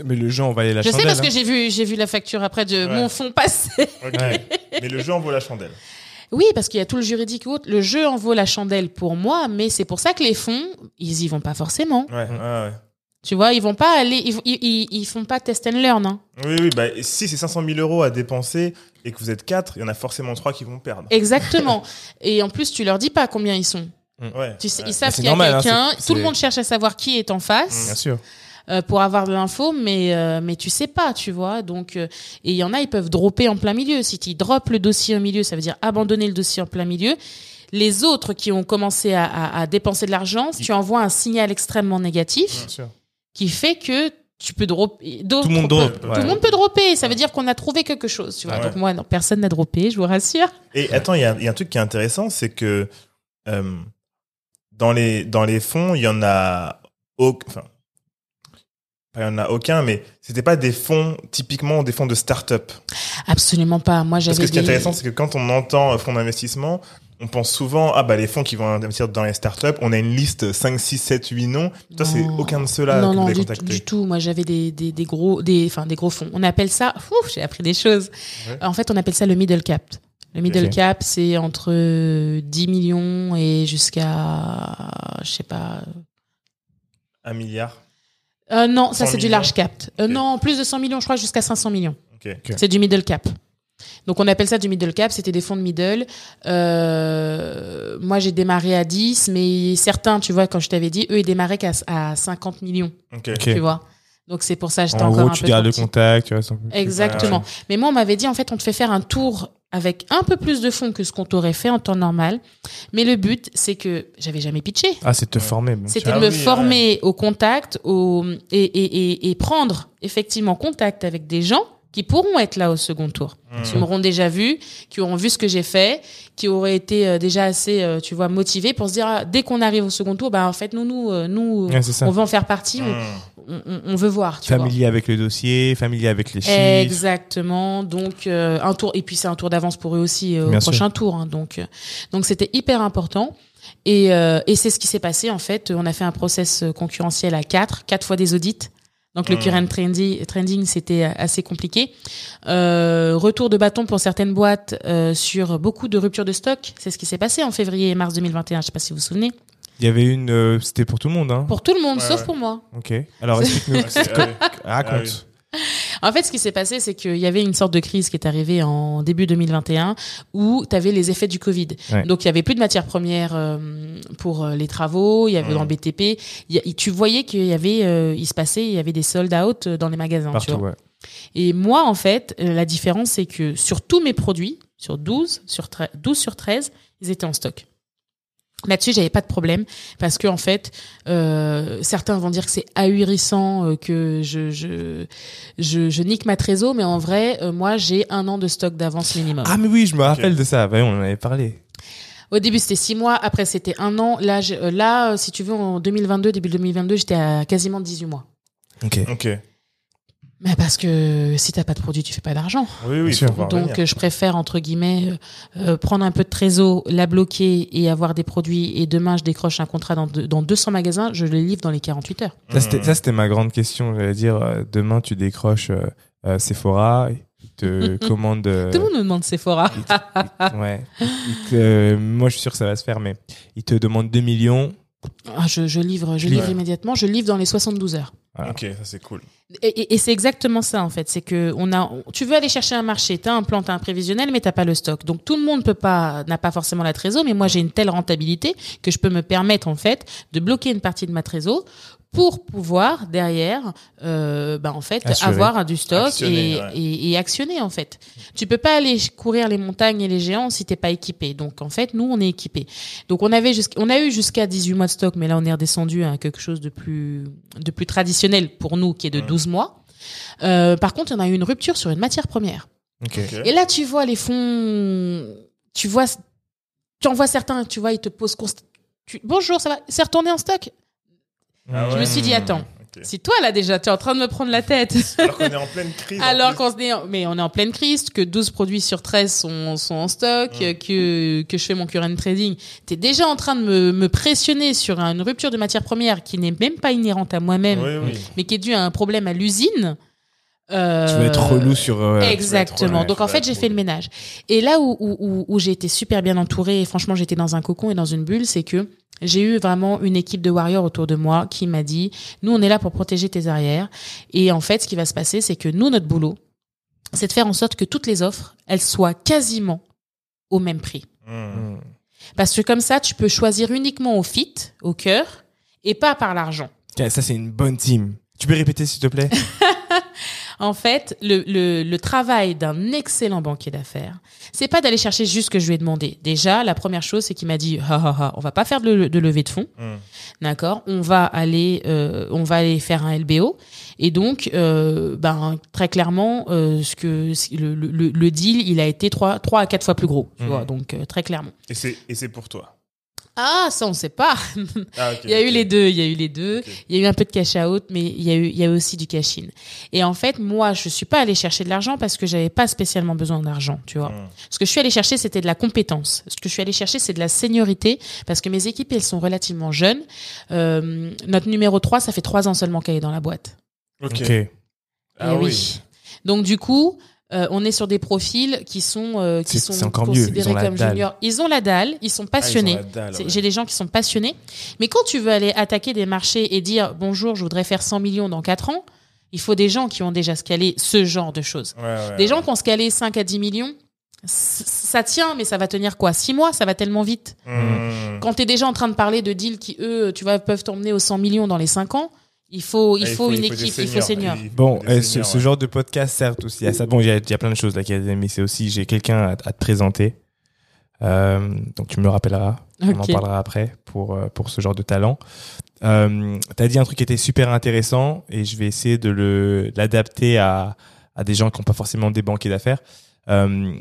Mais le jeu, on va aller la je chandelle. sais parce que hein. j'ai vu, j'ai vu la facture après de Ouais. mon fonds. Ouais. Mais le jeu en vaut la chandelle. Oui, parce qu'il y a tout le juridique ou autre. Le jeu en vaut la chandelle pour moi, mais c'est pour ça que les fonds, ils y vont pas forcément. Ouais, ouais, ouais. Tu vois, ils vont pas aller, ils, ils, ils, font pas test and learn. Hein. Oui, oui, bah, si c'est 500 000 euros à dépenser et que vous êtes 4, il y en a forcément 3 qui vont perdre. Exactement. *laughs* Et en plus, tu leur dis pas combien ils sont. Ouais. Tu sais, Ouais. ils savent qu'il y a hein, quelqu'un. tout le monde cherche à savoir qui est en face. Bien sûr. euh, pour avoir de l'info, mais euh, mais tu sais pas, tu vois. Donc euh, et il y en a, ils peuvent dropper en plein milieu. Si tu droppes le dossier au milieu, ça veut dire abandonner le dossier en plein milieu. Les autres qui ont commencé à, à, à dépenser de l'argent, tu envoies un signal extrêmement négatif Bien sûr. Qui fait que tu peux dropper. Tout le monde drop. Tout le monde peut dropper. Ça veut dire qu'on a trouvé quelque chose, tu vois. Ouais. Donc moi, non, personne n'a droppé, je vous rassure. Et attends, il y a, il y a un truc qui est intéressant, c'est que euh, dans, les, dans les fonds, il y en a. Enfin, il y en a aucun, mais c'était pas des fonds, typiquement des fonds de start-up. Absolument pas. Moi, Parce j'avais que ce qui est des- intéressant, c'est que quand on entend euh, fonds d'investissement, on pense souvent, ah bah les fonds qui vont investir dans les startups, on a une liste 5, 6, 7, 8 noms. Toi, c'est aucun de ceux-là que non, vous avez du, contacté. du tout. Moi, j'avais des, des, des gros, des, enfin, des gros fonds. On appelle ça, ouf, j'ai appris des choses. Ouais. En fait, on appelle ça le middle cap. Le middle cap, c'est entre euh, 10 millions et jusqu'à, je sais pas. Un milliard. Euh, non, ça 100 c'est du large cap. Euh. Non, plus de 100 millions, je crois, jusqu'à 500 millions. Ok. C'est du middle cap. Donc on appelle ça du middle cap, c'était des fonds de middle. Euh, moi j'ai démarré à 10, mais certains, tu vois, quand je t'avais dit, eux ils démarraient qu'à à 50 millions, Ok. Ok. tu vois. Donc c'est pour ça que j'étais En encore gros, un tu peu gardes le contact, tu restes un peu plus- Exactement. Mais moi, on m'avait dit, en fait, on te fait faire un tour avec un peu plus de fonds que ce qu'on t'aurait fait en temps normal. Mais le but, c'est que j'avais jamais pitché. Ah, c'est de te former. C'était Ah de me oui, former au contact au, et, et, et, et prendre effectivement contact avec des gens qui pourront être là au second tour, Mmh. qui m'auront déjà vu, qui auront vu ce que j'ai fait, qui auraient été euh, déjà assez, euh, tu vois, motivés pour se dire, ah, dès qu'on arrive au second tour, bah, en fait, nous, nous, euh, nous, Ouais, on veut en faire partie, on, Mmh. on, on- on veut voir, tu vois. Familier avec le dossier, familier avec les chiffres. Exactement. Donc un tour et puis c'est un tour d'avance pour eux aussi au sûr. prochain tour. hein. donc donc c'était hyper important. Et, et c'est ce qui s'est passé en fait. On a fait un process concurrentiel à quatre, quatre fois des audits. Donc le current trending, trending c'était assez compliqué. Euh, retour de bâton pour certaines boîtes euh, sur beaucoup de ruptures de stock. C'est ce qui s'est passé en février et mars 2021. Je sais pas si vous vous souvenez. Il y avait une, euh, c'était pour tout le monde, hein. Pour tout le monde, Ouais, sauf ouais. pour moi. Ok. Alors explique-nous. *laughs* Ah, ah. Raconte. En fait, ce qui s'est passé, c'est qu'il y avait une sorte de crise qui est arrivée en début 2021 où tu avais les effets du Covid. Ouais. Donc, il y avait plus de matières premières euh, pour euh, les travaux, il y avait dans le BTP. Y tu voyais qu'il y avait, euh, il se passait, il y avait des sold out dans les magasins. tu Partout, vois. ouais. Et moi, en fait, la différence, c'est que sur tous mes produits, sur 12 sur, 13, 12 sur 13, ils étaient en stock. Là-dessus, j'avais pas de problème parce que en fait, euh, certains vont dire que c'est ahurissant, euh, que je, je je je nique ma trésor, mais en vrai, euh, moi, j'ai un an de stock d'avance minimum. Ah mais oui, je me rappelle de ça. Ouais, on en avait parlé. Au début, c'était six mois. Après, c'était un an. Là, je- euh, là, si tu veux, en 2022, début 2022, j'étais à quasiment 18 mois. Ok. Ok. Mais parce que si t'as pas de produit, tu fais pas d'argent. Oui, oui, sûr. Donc, euh, je préfère, entre guillemets, euh, euh, prendre un peu de trésor, la bloquer et avoir des produits. Et demain, je décroche un contrat dans, dans 200 magasins, je les livre dans les 48 heures. Ça, c'était, ça, c'était ma grande question. J'allais dire, euh, demain, tu décroches euh, euh, Sephora, ils te *laughs* commandent. euh, Tout le monde me demande Sephora. te- ouais. Te- euh, moi, je suis sûr que ça va se faire, mais ils te demandent 2 millions. Ah, je, je livre, je Ouais. livre immédiatement. Je livre dans les 72 heures. Voilà. Ok, ça c'est cool. Et, et- et c'est exactement ça en fait, c'est que on a, tu veux aller chercher un marché, t'as un plan, t'as un prévisionnel, mais t'as pas le stock. Donc tout le monde peut pas, n'a pas forcément la trésor, mais moi j'ai une telle rentabilité que je peux me permettre en fait de bloquer une partie de ma trésor pour pouvoir derrière, euh, bah en fait Assurer. avoir du stock Actionner, et, ouais. et, et actionner en fait. Tu peux pas aller courir les montagnes et les géants si t'es pas équipé. Donc en fait nous on est équipé. Donc on avait on a eu jusqu'à 18 mois de stock, mais là on est redescendu à quelque chose de plus de plus traditionnel pour nous qui est de 12 mois. Euh, par contre, on a eu une rupture sur une matière première. Et là, tu vois les fonds, tu vois, tu en vois certains, tu vois, ils te posent const- tu- bonjour, ça va, c'est retourné en stock? Ah Je ouais. me suis dit, attends, Si toi là déjà, tu es en train de me prendre la tête. *laughs* Alors qu'on est en pleine crise. *laughs* Alors qu'on se dit, mais on est en pleine crise, que 12 produits sur 13 sont, sont en stock, que, que je fais mon current trading. T'es déjà en train de me, me pressionner sur une rupture de matière première qui n'est même pas inhérente à moi-même, Oui, oui. mais qui est due à un problème à l'usine. Euh, Tu vas être relou sur. euh, Exactement. Donc en fait, j'ai fait le ménage. Et là où, où, où, où j'ai été super bien entourée, et franchement, j'étais dans un cocon et dans une bulle, c'est que j'ai eu vraiment une équipe de warriors autour de moi qui m'a dit, nous, on est là pour protéger tes arrières. Et en fait, ce qui va se passer, c'est que nous, notre boulot, c'est de faire en sorte que toutes les offres, elles soient quasiment au même prix. Mmh. hmm. Parce que comme ça, tu peux choisir uniquement au fit, au cœur, et pas par l'argent. Ça, c'est une bonne team. Tu peux répéter, s'il te plaît? *laughs* En fait, le, le, le travail d'un excellent banquier d'affaires, c'est pas d'aller chercher juste ce que je lui ai demandé. Déjà, la première chose, c'est qu'il m'a dit, ah, ah, ah, on va pas faire de, le- de levée de fonds, Mm. d'accord? On va aller, euh, on va aller faire un LBO. Et donc, euh, ben très clairement, euh, ce que le, le, le deal, il a été trois, trois à quatre fois plus gros. Tu Mhm. vois, donc euh, très clairement. Et c'est et c'est pour toi? Ah, ça on sait pas. Ah, *laughs* Il y a eu les deux, il y a eu les deux. Il y a eu un peu de cash out, mais il y a eu, il y a eu aussi du cash in. Et en fait, moi, je suis pas allée chercher de l'argent parce que j'avais pas spécialement besoin d'argent, tu vois. Mm. Ce que je suis allée chercher, c'était de la compétence. Ce que je suis allée chercher, c'est de la seniorité parce que mes équipes, elles sont relativement jeunes. Euh, notre numéro 3, ça fait trois ans seulement qu'elle est dans la boîte. Ok. Ok. Ah Eh oui. Donc du coup, euh, on est sur des profils qui sont euh, qui sont c'est encore mieux, ils considérés ont la comme dalle. juniors. Ils ont la dalle, ils sont Ah, passionnés. ouais. J'ai des gens qui sont passionnés. Mais quand tu veux aller attaquer des marchés et dire bonjour, je voudrais faire 100 millions dans 4 ans, il faut des gens qui ont déjà scalé ce genre de choses. Ouais, ouais, Des gens qui ont scalé 5 à 10 millions, ça tient, mais ça va tenir quoi? 6 mois Ça va tellement vite. Mm. Quand tu es déjà en train de parler de deals qui, eux, tu vois, peuvent t'emmener aux 100 millions dans les 5 ans, il faut, il faut une équipe, il faut seniors. senior. Il faut Bon, euh, ce, seniors, ce ouais. genre de podcast sert aussi à ça. Bon, il y a, il y a plein de choses là qui mais c'est aussi, j'ai quelqu'un à, à te présenter. Euh, donc tu me le rappelleras. On en parlera après pour, euh, pour ce genre de talent. Euh, tu as dit un truc qui était super intéressant et je vais essayer de le- l'adapter à, à des gens qui n'ont pas forcément des banquiers d'affaires. Euh,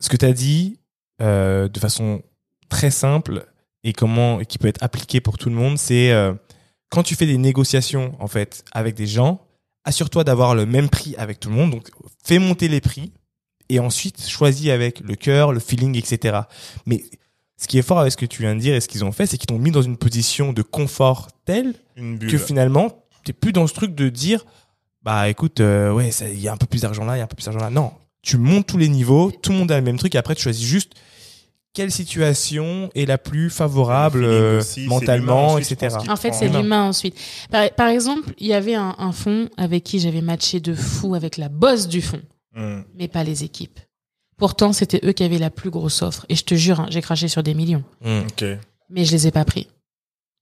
ce que tu as dit euh, de façon très simple et comment et qui peut être appliqué pour tout le monde, c'est euh, quand tu fais des négociations en fait avec des gens, assure-toi d'avoir le même prix avec tout le monde. Donc fais monter les prix et ensuite choisis avec le cœur, le feeling, etc. Mais ce qui est fort avec ce que tu viens de dire et ce qu'ils ont fait, c'est qu'ils t'ont mis dans une position de confort telle que finalement, t'es plus dans ce truc de dire, bah écoute, euh, ouais, il y a un peu plus d'argent là, il y a un peu plus d'argent là. Non, tu montes tous les niveaux, tout le monde a le même truc et après tu choisis juste quelle situation est la plus favorable euh, aussi, mentalement, ensuite, etc. En fait, c'est Humain. l'humain ensuite. Par, par exemple, il y avait un, un fond avec qui j'avais matché de fou avec la boss du fond, Hmm. mais pas les équipes. Pourtant, c'était eux qui avaient la plus grosse offre. Et je te jure, hein, j'ai craché sur des millions. Mm. Ok. Mais je les ai pas pris.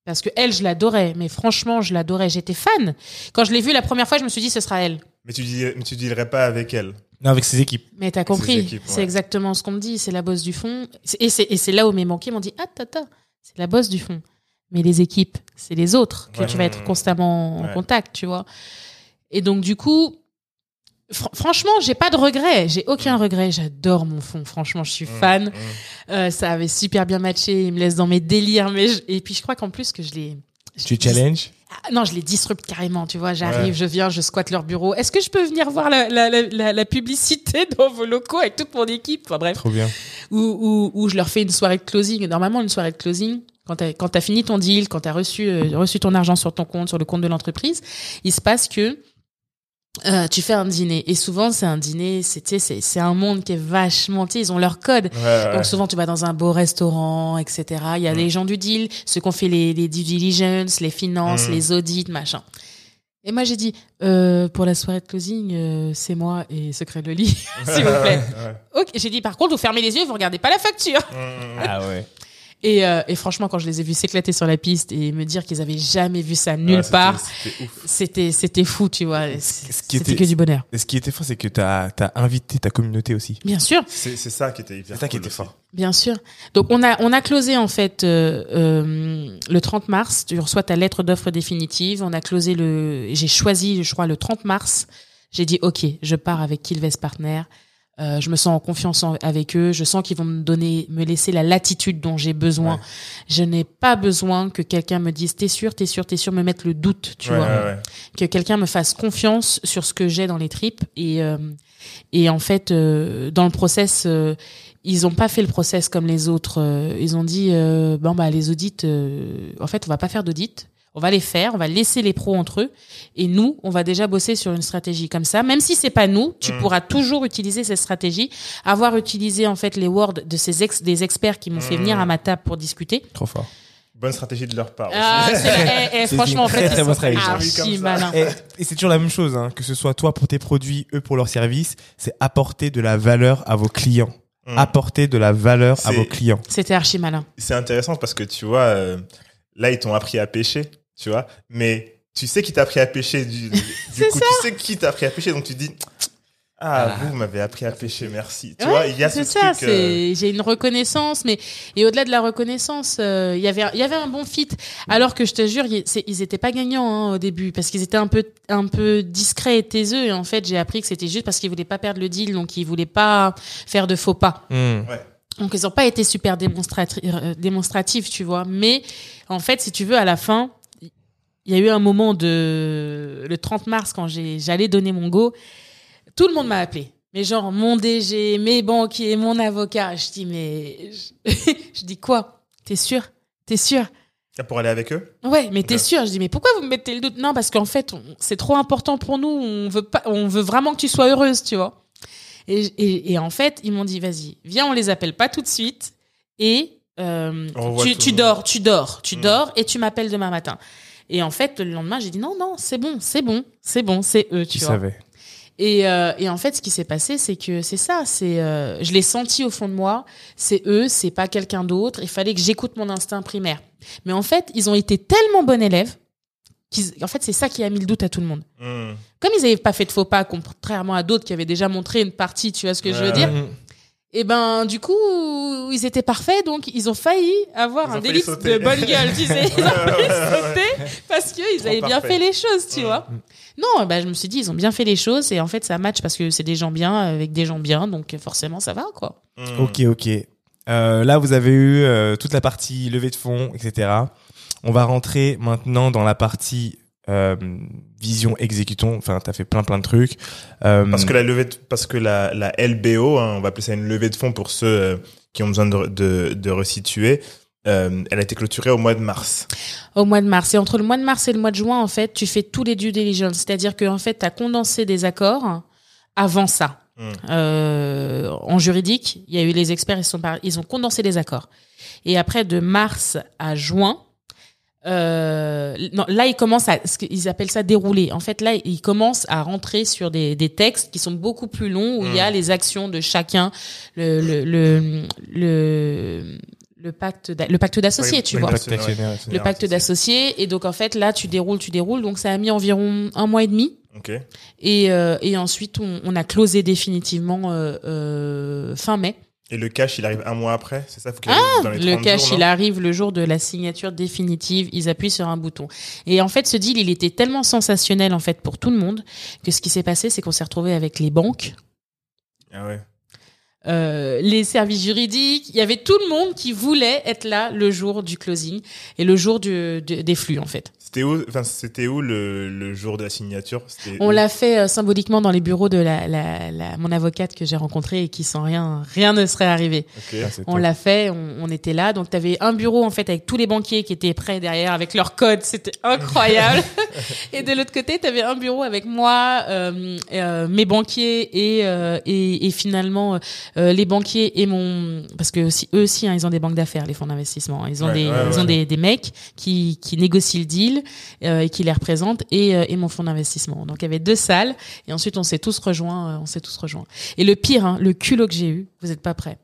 Parce que elle, je l'adorais. Mais franchement, je l'adorais. J'étais fan. Quand je l'ai vue la première fois, je me suis dit, ce sera elle. Mais tu dis, mais tu dealerais pas avec elle. Non, avec ses équipes. Mais t'as compris. équipes, C'est ouais. exactement ce qu'on me dit. C'est la boss du fond. Et c'est, et c'est là où mes banquiers m'ont dit, ah, tata, c'est la boss du fond. Mais les équipes, c'est les autres que Ouais. tu vas être constamment en contact, tu vois. Et donc, du coup, fr- franchement, j'ai pas de regrets. J'ai aucun regret. J'adore mon fond. Franchement, je suis Hmm. fan. Euh, ça avait super bien matché. Il me laisse dans mes délires. Mais je- Et puis, je crois qu'en plus que je l'ai. Tu challenge Ah, non, je les disrupte carrément, tu vois. J'arrive, Ouais. je viens, je squatte leur bureau. Est-ce que je peux venir voir la, la, la, la- la publicité *laughs* dans vos locaux avec toute mon équipe? Enfin bref. Trop bien. Ou, ou, ou je leur fais une soirée de closing. Normalement, une soirée de closing, quand tu as, fini ton deal, quand tu as reçu, euh, reçu ton argent sur ton compte, sur le compte de l'entreprise, il se passe que euh, tu fais un dîner. Et souvent, c'est un dîner, c'est tu sais, c'est c'est un monde qui est vachement... tu sais, Ils ont leur code. Ouais, ouais. Donc souvent tu vas dans un beau restaurant, etc. Il y a Mm. les gens du deal, ceux qui ont fait les, les due diligence, les finances, Mm. les audits, machin. Et moi j'ai dit euh, pour la soirée de closing, euh, c'est moi et secret de lit, *laughs* s'il vous plaît. *laughs* Ouais. Ok, j'ai dit par contre vous fermez les yeux, vous regardez pas la facture. Hmm. Ah ouais. Et, euh, et franchement quand je les ai vus s'éclater sur la piste et me dire qu'ils avaient jamais vu ça nulle Ouais, c'était- part, C'était c'était fou, tu vois. Ce qui C'était était- que du bonheur. Et ce qui était fort, c'est que tu as, invité ta communauté aussi. Bien sûr. C'est c'est ça qui était hyper C'est ça qui était fort. Bien sûr. Donc on a on a closé en fait euh, euh, le 30 mars. Tu reçois ta lettre d'offre définitive. On a closé le. J'ai choisi, je crois, le 30 mars. J'ai dit ok, je pars avec Killvest Partner. Euh, je me sens en confiance en- avec eux. Je sens qu'ils vont me donner, me laisser la latitude dont j'ai besoin. Ouais. Je n'ai pas besoin que quelqu'un me dise t'es sûr, t'es sûr, t'es sûr, me mettre le doute, tu Ouais, vois ouais, que quelqu'un me fasse confiance sur ce que j'ai dans les tripes et euh, et en fait euh, dans le process ils ont pas fait le process comme les autres ils ont dit bon bah les audits en fait on va pas faire d'audit on va les faire on va laisser les pros entre eux et nous on va déjà bosser sur une stratégie comme ça même si c'est pas nous tu Mm. pourras toujours utiliser cette stratégie avoir utilisé en fait les words de ces ex des experts qui m'ont fait Mm. venir à ma table pour discuter Trop fort. Bonne stratégie de leur part. ah, c'est- eh, eh, *laughs* C'est franchement en une fait très, très bonne stratégie. malins. Et, et c'est toujours la même chose, hein, que ce soit toi pour tes produits, eux pour leurs services, c'est apporter de la valeur à vos clients. Hmm. Apporter de la valeur à vos clients. c'était archi malin C'est intéressant parce que tu vois, euh, là, ils t'ont appris à pêcher, tu vois, mais tu sais qui t'a appris à pêcher du, du *laughs* coup, tu sais qui t'a appris à pêcher, donc tu dis, ah, vous, vous m'avez appris à pêcher, merci. Tu Ouais, vois, il y a ce c'est ça, truc. euh, c'est j'ai une reconnaissance, mais et au-delà de la reconnaissance, euh, il y avait il y avait un bon fit. Alors que je te jure, ils étaient pas gagnants hein, au début parce qu'ils étaient un peu un peu discrets et taiseux. Et en fait, j'ai appris que c'était juste parce qu'ils voulaient pas perdre le deal, donc ils voulaient pas faire de faux pas. Hmm. Donc ils ont pas été super démonstratri- euh, démonstratifs, tu vois. Mais en fait, si tu veux, à la fin, il y a eu un moment de le 30 mars quand j'allais donner mon go, tout le monde m'a appelé. Mais genre mon DG, mes banquiers, mon avocat. Je dis mais je, *laughs* je dis quoi? T'es sûr? T'es sûr? Pour aller avec eux? Ouais, mais t'es sûr? Je dis mais pourquoi vous me mettez le doute? Non, parce qu'en fait, c'est trop important pour nous. On veut pas, on veut vraiment que tu sois heureuse, tu vois. Et, et, et en fait, ils m'ont dit vas-y, viens, on les appelle pas tout de suite et euh, tu, dors, tu dors, tu Mm. dors et tu m'appelles demain matin. Et en fait, le lendemain, j'ai dit non, non, c'est bon, c'est bon, c'est bon, c'est eux, tu Tu vois. savais. Et, euh, et en fait, ce qui s'est passé, c'est que c'est ça. C'est, euh, je l'ai senti au fond de moi. C'est eux, c'est pas quelqu'un d'autre. Il fallait que j'écoute mon instinct primaire. Mais en fait, ils ont été tellement bons élèves en fait, c'est ça qui a mis le doute à tout le monde. Hmm. Comme ils n'avaient pas fait de faux pas, contrairement à d'autres qui avaient déjà montré une partie, tu vois ce que je veux dire. Et ben, du coup, ils étaient parfaits, donc ils ont failli avoir Ils un délit de bonne gueule, tu sais. *laughs* Ils ont failli sauter parce qu'ils avaient bien parfait. fait les choses, tu vois. Non, bah, je me suis dit, ils ont bien fait les choses et en fait, ça match parce que c'est des gens bien avec des gens bien, donc forcément, ça va, quoi. Hmm. Ok, ok. Euh, là, vous avez eu euh, toute la partie levée de fonds, etc. On va rentrer maintenant dans la partie euh, vision exécutons. Enfin, t'as fait plein plein de trucs. Euh, Parce que la levée, de- parce que la, la LBO, hein, on va appeler ça une levée de fonds pour ceux euh, qui ont besoin de, de, de resituer, euh, elle a été clôturée au mois de mars. Au mois de mars. Et entre le mois de mars et le mois de juin, en fait, tu fais tous les due diligence. C'est-à-dire qu'en fait, tu as condensé des accords avant ça. Hmm. Euh, en juridique, il y a eu les experts, ils, sont par- ils ont condensé les accords. Et après, de mars à juin, euh, non, là, ils commencent à, ce qu'ils appellent ça dérouler. En fait, là, ils commencent à rentrer sur des, des textes qui sont beaucoup plus longs où il y a les actions de chacun, le, le, le, le, le pacte, le pacte d'associés, Oui, tu oui, vois. le Pacte Le pacte d'associés. Et donc, en fait, là, tu déroules, tu déroules. Donc, ça a mis environ un mois et demi. Ok. Et, euh, et ensuite, on, on a closé définitivement euh, euh, fin mai. Et le cash, il arrive un mois après, c'est ça faut qu'il arrive dans les Ah, Le 30 cash, jours, il arrive le jour de la signature définitive. Ils appuient sur un bouton. Et en fait, ce deal, il était tellement sensationnel en fait pour tout le monde que ce qui s'est passé, c'est qu'on s'est retrouvé avec les banques, Ah ouais. euh, les services juridiques. Il y avait tout le monde qui voulait être là le jour du closing et le jour du- du- des flux en fait. C'était où, enfin, c'était où le, le jour de la signature? On l'a fait euh, symboliquement dans les bureaux de la, la, la- mon avocate que j'ai rencontrée et qui sans rien, rien ne serait arrivé. Ah, On l'a fait, on, on était là. Donc, tu avais un bureau, en fait, avec tous les banquiers qui étaient prêts derrière, avec leur code. C'était incroyable. *laughs* *laughs* et de l'autre côté, tu avais un bureau avec moi, euh, euh, mes banquiers et, euh, et, et finalement, euh, les banquiers et mon... Parce que aussi, eux aussi, hein, ils ont des banques d'affaires, les fonds d'investissement. Ils ont, Ouais, des, ouais, ils ouais. ont des, des mecs qui, qui négocient le deal euh, et qui les représentent et, euh, et mon fonds d'investissement. Donc, il y avait deux salles et ensuite, on s'est tous rejoints. euh, on s'est tous rejoints. Et le pire, hein, le culot que j'ai eu, vous n'êtes pas prêts.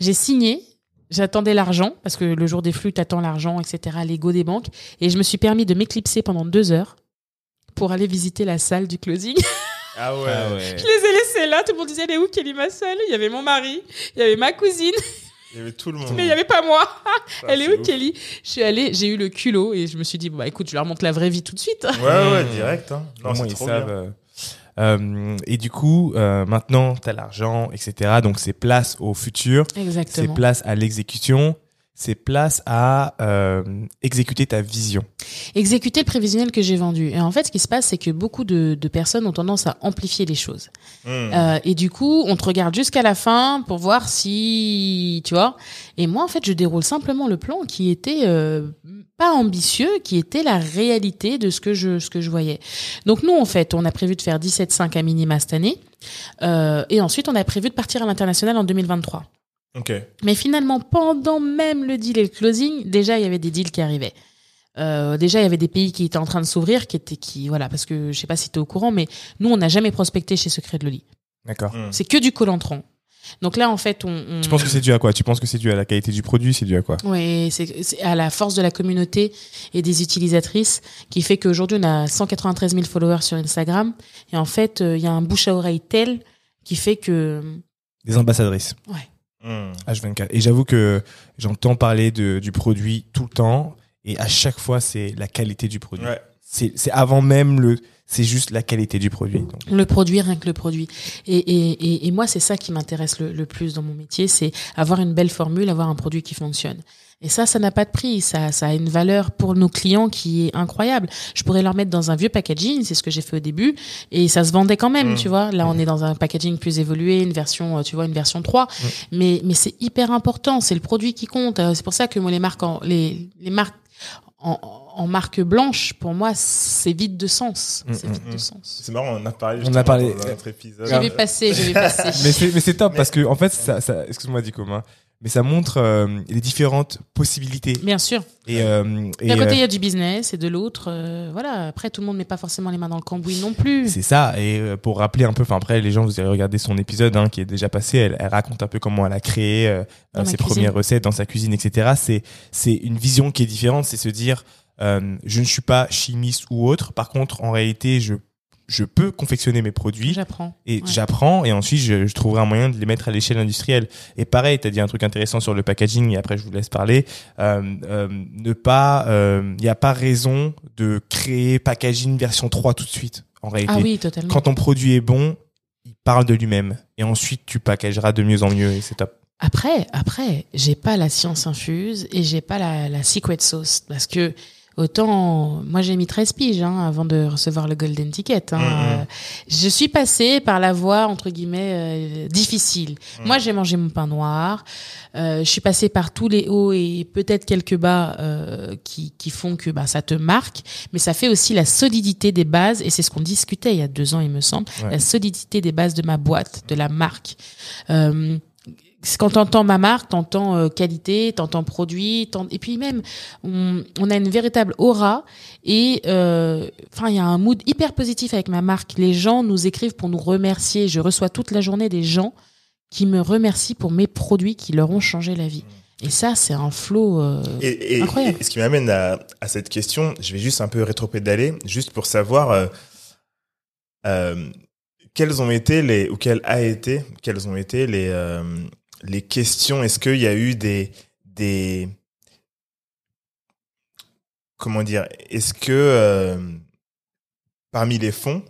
J'ai signé, j'attendais l'argent, parce que le jour des flux, t'attends l'argent, etc., l'ego des banques. Et je me suis permis de m'éclipser pendant deux heures pour aller visiter la salle du closing. *laughs* Ah ouais. Ah ouais. je les ai laissés là, tout le monde disait, elle est où Kelly ma seule Il y avait mon mari, il y avait ma cousine, Il y avait tout le monde. mais il y avait pas moi. *laughs* Ah, elle est c'est où ouf. Kelly? Je suis allée, j'ai eu le culot et je me suis dit, bah écoute, je leur montre la vraie vie tout de suite. Ouais, ouais, Mmh. direct. Hein. Non, Au c'est moins, ils trop savent. bien. euh, euh, et du coup, euh, maintenant, tu as l'argent, etc. Donc, c'est place au futur, c'est Exactement. place à l'exécution, c'est place à euh, exécuter ta vision. exécuter le prévisionnel que j'ai vendu. Et en fait, ce qui se passe, c'est que beaucoup de, de personnes ont tendance à amplifier les choses. Mmh. Euh, et du coup, on te regarde jusqu'à la fin pour voir si, tu vois. Et moi, en fait, je déroule simplement le plan qui était euh, pas ambitieux, qui était la réalité de ce que je ce que je voyais. Donc nous, en fait, on a prévu de faire 17,5 à minima cette année, euh, et ensuite on a prévu de partir à l'international en 2023. Ok. Mais finalement, pendant même le deal et le closing, déjà, il y avait des deals qui arrivaient. Euh, déjà, il y avait des pays qui étaient en train de s'ouvrir, qui étaient, qui, voilà, parce que je sais pas si tu es au courant, mais nous, on n'a jamais prospecté chez Secret de Loli. D'accord. Mmh. C'est que du col entrant. Donc là, en fait, on. on... Tu penses que c'est dû à quoi? Tu penses que c'est dû à la qualité du produit C'est dû à quoi? Oui, c'est à la force de la communauté et des utilisatrices qui fait qu'aujourd'hui, on a 193 000 followers sur Instagram. Et en fait, euh, il y a un bouche à oreille tel qui fait que. Des ambassadrices. Mmh. H24. Et j'avoue que j'entends parler de, du produit tout le temps. Et à chaque fois, c'est la qualité du produit. C'est c'est avant même le. C'est juste la qualité du produit. Donc, Le produit, rien que le produit. Et, et, et, et moi, c'est ça qui m'intéresse le, le plus dans mon métier, c'est avoir une belle formule, avoir un produit qui fonctionne. Et ça, ça n'a pas de prix. Ça, ça a une valeur pour nos clients qui est incroyable. Je pourrais leur mettre dans un vieux packaging, c'est ce que j'ai fait au début, et ça se vendait quand même, Mm. tu vois. Là, on est dans un packaging plus évolué, une version, euh, tu vois, une version 3. Mais, mais c'est hyper important. C'est le produit qui compte. Euh, C'est pour ça que moi, les marques, en, les, les marques en, en marque blanche, pour moi, c'est vide de sens. Mm, C'est mm, vide de mm. sens. C'est marrant, on a parlé. On a parlé- Dans notre épisode. Je vais passer, je vais *laughs* passer. mais c'est top Mais- parce que en fait, ça, ça excuse-moi, dit commun. Mais ça montre euh, les différentes possibilités. Bien sûr. Et, euh, et, D'un côté, il y euh, a du business et de l'autre, euh, voilà. Après, tout le monde met pas forcément les mains dans le cambouis non plus. C'est ça. Et euh, pour rappeler un peu, enfin après, les gens, vous allez regarder son épisode hein, qui est déjà passé. Elle, elle raconte un peu comment elle a créé euh, ses premières recettes dans sa cuisine, etc. C'est c'est une vision qui est différente. C'est se dire, euh, je ne suis pas chimiste ou autre. Par contre, en réalité, je je peux confectionner mes produits J'apprends. et Ouais. j'apprends et ensuite je, je trouverai un moyen de les mettre à l'échelle industrielle. Et pareil, tu as dit un truc intéressant sur le packaging et après je vous laisse parler. Euh, euh, ne pas, il n'y a pas raison de créer packaging version 3 tout de suite. En réalité, Ah oui, totalement. quand ton produit est bon, il parle de lui-même et ensuite tu packageras de mieux en mieux et c'est top. Après, après, j'ai pas la science infuse et j'ai pas la, la secret sauce parce que Autant, moi j'ai mis 13 piges hein, avant de recevoir le golden ticket. Hein. Mhm. Euh, je suis passée par la voie entre guillemets euh, difficile. Mhm. Moi j'ai mangé mon pain noir. Euh, je suis passée par tous les hauts et peut-être quelques bas euh, qui, qui font que bah, ça te marque, mais ça fait aussi la solidité des bases et c'est ce qu'on discutait il y a deux ans il me semble, Ouais. la solidité des bases de ma boîte, de la marque. Euh, quand t'entends ma marque, t'entends euh, qualité, t'entends produit, et puis même on, on a une véritable aura et euh, enfin il y a un mood hyper positif avec ma marque. Les gens nous écrivent pour nous remercier. Je reçois toute la journée des gens qui me remercient pour mes produits qui leur ont changé la vie. Et ça c'est un flot. euh, Et, et- Incroyable. et ce qui m'amène à, à cette question, je vais juste un peu rétropédaler, juste pour savoir euh, quelles ont été les ou quelles a été, quelles ont été les les questions. Est-ce qu'il y a eu des des comment dire Est-ce que euh, parmi les fonds,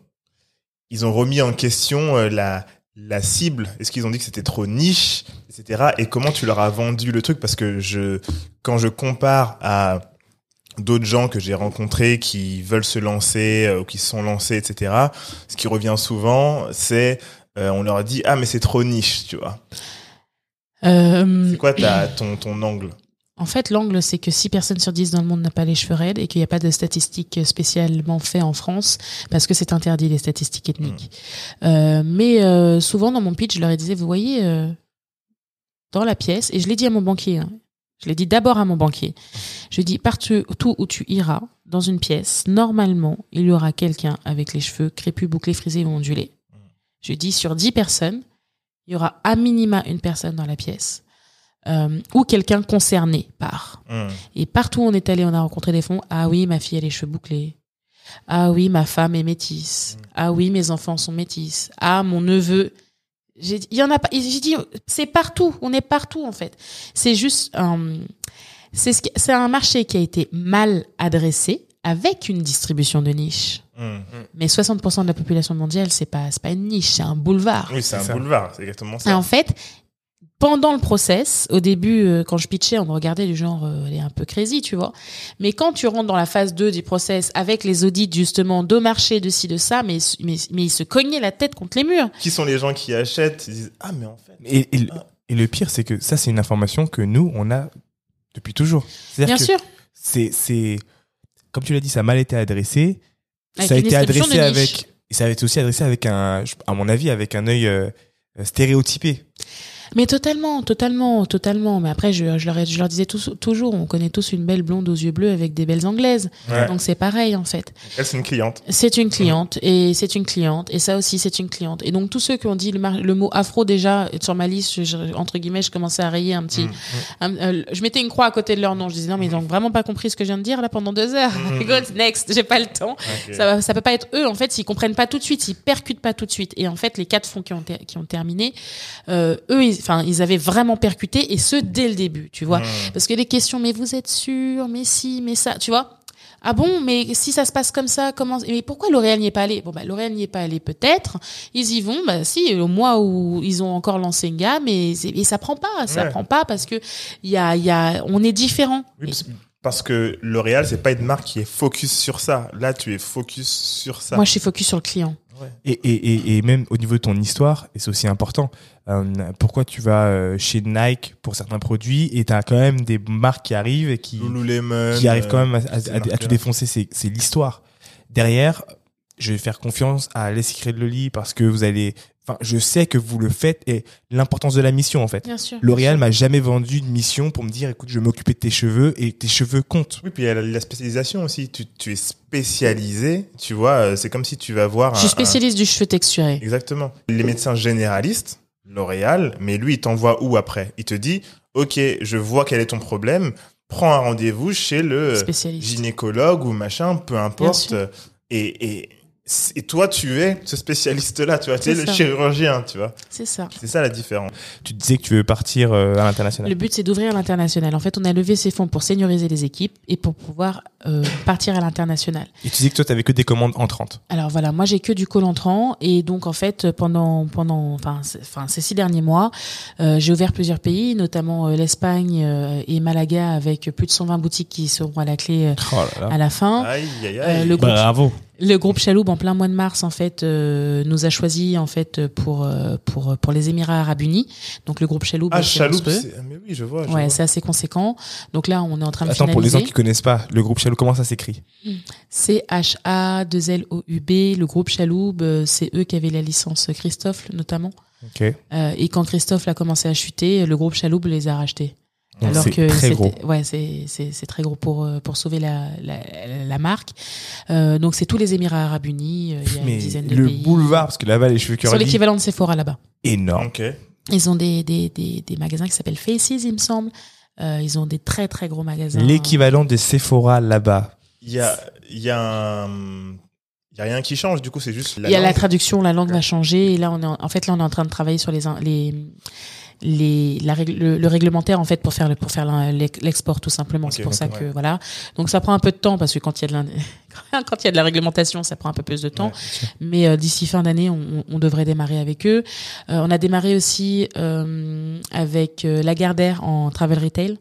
ils ont remis en question euh, la la cible? Est-ce qu'ils ont dit que c'était trop niche, etc. Et comment tu leur as vendu le truc? Parce que je, quand je compare à d'autres gens que j'ai rencontrés qui veulent se lancer euh, ou qui se sont lancés, etc. Ce qui revient souvent, c'est on leur dit ah mais c'est trop niche, tu vois. Euh, C'est quoi ta, ton ton angle? En fait, l'angle, c'est que 6 personnes sur 10 dans le monde n'a pas les cheveux raides et qu'il n'y a pas de statistiques spécialement faites en France parce que c'est interdit, les statistiques ethniques. Euh, mais euh, souvent, dans mon pitch, je leur ai dit, vous voyez, dans la pièce, et je l'ai dit à mon banquier, hein, je l'ai dit d'abord à mon banquier, je lui ai dit, partout où tu iras, dans une pièce, normalement, il y aura quelqu'un avec les cheveux crépus, bouclés, frisés ou ondulés. Je lui ai dit, sur 10 personnes, il y aura à minima une personne dans la pièce euh, ou quelqu'un concerné par. Hmm. Et partout où on est allé, on a rencontré des fonds. Ah oui, ma fille a les cheveux bouclés. Ah oui, ma femme est métisse. Ah oui, mes enfants sont métis. Ah, mon neveu. J'ai Il y en a pas. J'ai dit, c'est partout. On est partout, en fait. C'est juste un, c'est ce un marché qui a été mal adressé avec une distribution de niche. Hmm. Mais 60% de la population mondiale, c'est pas, pas une niche, c'est un boulevard. Oui, c'est un ça. boulevard, c'est exactement Et ça. en fait, pendant le process, au début, euh, quand je pitchais, on me regardait du genre, euh, elle est un peu crazy, tu vois. Mais quand tu rentres dans la phase 2 du process avec les audits, justement, de marché, de ci, de ça, mais, mais, mais ils se cognaient la tête contre les murs. Qui sont les gens qui achètent? Ils disent ah mais en fait. Et, et, et le pire, c'est que ça, c'est une information que nous, on a depuis toujours. C'est-à-dire Bien que sûr. C'est, c'est, comme tu l'as dit, ça a mal été adressé. Avec ça a été adressé avec, et ça a été aussi adressé avec un, à mon avis, avec un œil euh, stéréotypé. Mais totalement, totalement, totalement. Mais après, je, je, leur, ai- je leur disais tous- toujours, on connaît tous une belle blonde aux yeux bleus avec des belles anglaises. Ouais. Donc c'est pareil, en fait. Elle c'est une cliente. C'est une cliente et c'est une cliente et ça aussi c'est une cliente et donc tous ceux qui ont dit le, mot afro déjà sur ma liste je- entre guillemets je commençais à rayer un petit un- euh, je mettais une croix à côté de leur nom je disais non mais ils ont vraiment pas compris ce que je viens de dire là pendant deux heures *laughs* Good, next j'ai pas le temps ça ça peut pas être eux en fait s'ils comprennent pas tout de suite s'ils percutent pas tout de suite et en fait les quatre fonds qui ont ter- qui ont terminé euh, eux ils- enfin ils avaient vraiment percuté et ce dès le début tu vois Hmm. parce que les questions, mais vous êtes sûr, mais si, mais ça, tu vois. Ah bon, mais si ça se passe comme ça, comment Mais pourquoi L'Oréal n'y est pas allé? Bon bah L'Oréal n'y est pas allé peut-être. Ils y vont, bah si, au mois où ils ont encore lancé une gamme et, et ça prend pas, ça Ouais. prend pas parce que il y a, y a, on est différent. Oui, parce- parce que L'Oréal, c'est pas une marque qui est focus sur ça. Là, tu es focus sur ça. Moi, je suis focus sur le client. Et, et, et, et même au niveau de ton histoire, et c'est aussi important, euh, pourquoi tu vas euh, chez Nike pour certains produits et tu as quand même des marques qui arrivent et qui, qui arrivent quand même à, à- ces à- à tout défoncer, c'est c'est l'histoire. Derrière, je vais faire confiance à Les Secrets de Loli parce que vous allez... Enfin, je sais que vous le faites et l'importance de la mission, en fait. Bien sûr. L'Oréal m'a jamais vendu une mission pour me dire, écoute, je vais m'occuper de tes cheveux et tes cheveux comptent. Oui, puis il y a la, spécialisation aussi. Tu, tu es spécialisé, tu vois. euh, C'est comme si tu vas voir. Je suis un- spécialiste du cheveu texturé. Exactement. Les médecins généralistes, L'Oréal, mais lui, il t'envoie où après? Il te dit, ok, je vois quel est ton problème. Prends un rendez-vous chez le Spécialiste. gynécologue ou machin, peu importe. sûr. Et, et, Et toi, tu es ce spécialiste-là, tu vois, tu es le chirurgien, tu vois. C'est ça. C'est ça la différence. Tu disais que tu veux partir euh, à l'international. Le but, c'est d'ouvrir l'international. En fait, on a levé ces fonds pour senioriser les équipes et pour pouvoir euh, partir à l'international. Et tu disais que toi, t'avais que des commandes entrantes. Alors voilà, moi j'ai que du call entrant et donc en fait pendant pendant enfin enfin ces six derniers mois, euh, j'ai ouvert plusieurs pays, notamment euh, l'Espagne euh, et Malaga avec plus de 120 boutiques qui seront à la clé euh, Oh là là. à la fin. Aïe, aïe, Euh, aïe. le groupe Bravo. Le groupe Chaloub en plein mois de mars en fait euh, nous a choisi en fait pour euh, pour pour les Émirats Arabes Unis. Donc le groupe Chaloub Ah, c'est... ah, Mais oui, je vois. je Ouais, c'est assez conséquent. Donc là, on est en train de Attends, pour les gens qui connaissent pas, le groupe Chalou, comment ça s'écrit C H A 2 L O U B. Le groupe Chaloub, euh, c'est eux qui avaient la licence Christophe notamment. Ok. Euh, et quand Christophe a commencé à chuter, le groupe Chaloub les a rachetés. Donc Alors c'est que très gros. ouais, c'est c'est c'est très gros pour euh, pour sauver la la, la marque. Euh, donc c'est tous les Émirats Arabes Unis. euh, Il y a Mais une dizaine de le pays. boulevard, parce que là-bas, les cheveux curly, l'équivalent de Sephora là-bas. énorme. Ok. Ils ont des des des, des magasins qui s'appellent Faces, il me semble. Euh, ils ont des très très gros magasins. L'équivalent des Sephora là-bas. Il y a, il y a un... Il y a rien qui change, du coup, c'est juste la Il y a la traduction, la langue va changer. Et là, on est en, en fait, là, on est en train de travailler sur les, les, les, la le, le réglementaire, en fait, pour faire, le- pour faire l'export, tout simplement. C'est pour ça ouais. que, voilà. Donc, ça prend un peu de temps parce que quand il y a de la, *laughs* quand il y a de la réglementation, ça prend un peu plus de temps. Ouais. Mais euh, d'ici fin d'année, on, on devrait démarrer avec eux. Euh, on a démarré aussi euh, avec euh, Lagardère en travel retail.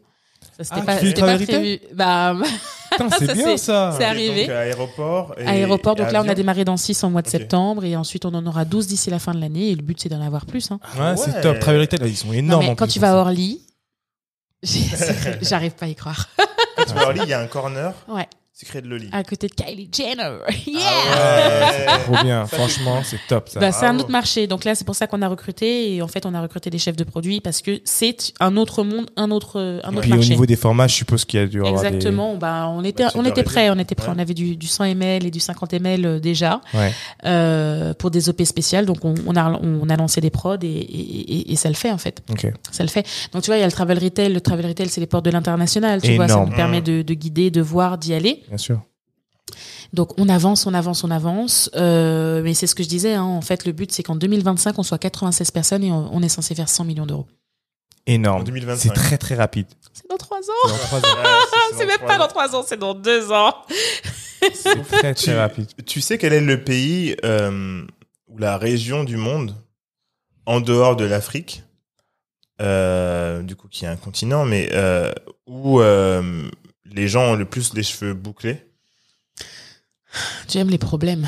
Ça, c'était Ah, pas, c'était pas prévu. Bah, *laughs* Putain, c'est bien c'est- ça. c'est arrivé. Donc, à aéroport. Et, aéroport. et Donc là, on a démarré dans 6 en mois de septembre et ensuite on en aura 12 d'ici la fin de l'année. Et le but, c'est d'en avoir plus. Hein. Ouais, c'est top. Travel Retail, ils sont Non, énormes. mais en quand plus tu vas à ça. Orly, *laughs* j'arrive pas à y croire. Quand tu vas à Orly, il y a un corner Ouais, secret de Loli. à côté de Kylie Jenner. *laughs* Yeah! Ah ouais. Trop bien. Franchement, c'est top ça. Bah, c'est un autre marché. Donc là, c'est pour ça qu'on a recruté. Et en fait, on a recruté des chefs de produits parce que c'est un autre monde, un autre, un Et autre puis au marché. niveau des formats, je suppose qu'il y a dû avoir des- Exactement. Bah, on était, Bah, on était prêts. On était prêts. Ouais. On avait du, du 100 ml et du 50 ml euh, déjà Ouais. euh, pour des OP spéciales. Donc on, on a, on a lancé des prods et, et, et, et ça le fait en fait. Ok. Ça le fait. Donc tu vois, il y a le travel retail. Le travel retail, c'est les portes de l'international. Tu vois, ça nous permet de, de guider, de voir, d'y aller. Bien sûr. Donc on avance, on avance, on avance. Euh, mais c'est ce que je disais. Hein, en fait, le but c'est qu'en 2025, on soit 96 personnes et on, on est censé faire 100 millions d'euros. Énorme. En 2025. C'est très très rapide. C'est dans trois ans. C'est. Ouais, *laughs* même pas dans trois ans, c'est dans deux ans. C'est très très rapide. tu sais quel est le pays euh, ou la région du monde en dehors de l'Afrique, euh, du coup qui est un continent, mais euh, où euh, les gens ont le plus les cheveux bouclés Tu aimes les problèmes.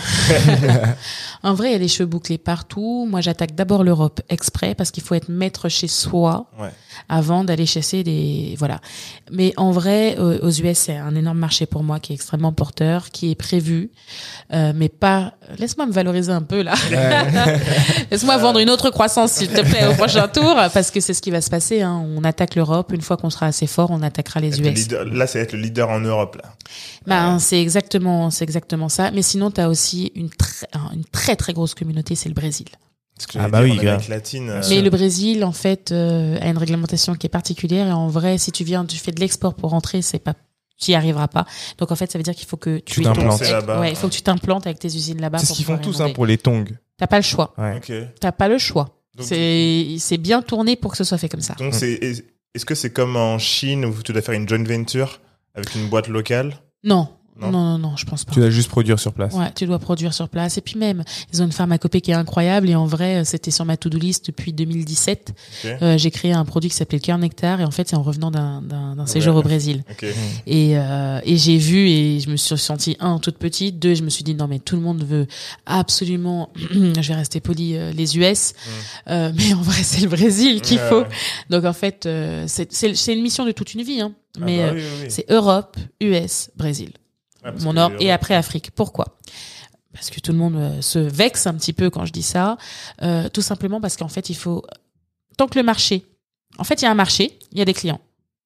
*laughs* en vrai, il y a des cheveux bouclés partout. Moi, j'attaque d'abord l'Europe exprès parce qu'il faut être maître chez soi Ouais. avant d'aller chasser des voilà. Mais en vrai, euh, aux US, c'est un énorme marché pour moi qui est extrêmement porteur, qui est prévu, euh, mais pas. Laisse-moi me valoriser un peu là. *laughs* Laisse-moi vendre une autre croissance, s'il te plaît, au prochain tour, parce que c'est ce qui va se passer. Hein. On attaque l'Europe. Une fois qu'on sera assez fort, on attaquera les Être le US. leader- là, c'est être le leader en Europe là. Ben, c'est exactement, c'est exactement ça. Mais sinon, tu as aussi une, très une très très grosse communauté, c'est le Brésil. Ah bah dire, oui, latine. euh, Mais le Brésil, en fait, euh, a une réglementation qui est particulière. Et en vrai, si tu viens, tu fais de l'export pour rentrer, c'est pas, tu y arriveras pas. Donc en fait, ça veut dire qu'il faut que tu, ton- t'implantes. Ouais, il faut que tu t'implantes avec tes usines là-bas. C'est ce qu'ils font tous hein, pour les tongs. T'as pas le choix. Ouais. Ok. T'as pas le choix. C'est, c'est bien tourné pour que ce soit fait comme ça. donc c'est est-ce que c'est comme en Chine où tu dois faire une joint venture avec une boîte locale? Non. Non. Non, non, non, je pense pas. Tu dois juste produire sur place. Ouais, tu dois produire sur place. Et puis même, ils ont une pharmacopée qui est incroyable. Et en vrai, euh, c'était sur ma to-do list depuis 2017. Ok. Euh, j'ai créé un produit qui s'appelait le cœur nectar. Et en fait, c'est en revenant d'un, d'un, d'un séjour Ouais. au Brésil. Ok. Et, euh, et j'ai vu et je me suis sentie, un, toute petite. Deux, je me suis dit, non, mais tout le monde veut absolument, *clears throat* je vais rester poli, euh, les US. Euh, mais en vrai, c'est le Brésil qu'il faut. Donc en fait, euh, c'est, c'est, c'est une mission de toute une vie. Hein. Ah Mais bah oui, oui, oui. c'est Europe, US, Brésil. Mon nord et après Afrique. Pourquoi? Parce que tout le monde euh, se vexe un petit peu quand je dis ça. Euh, tout simplement parce qu'en fait, il faut tant que le marché. En fait, il y a un marché, il y a des clients,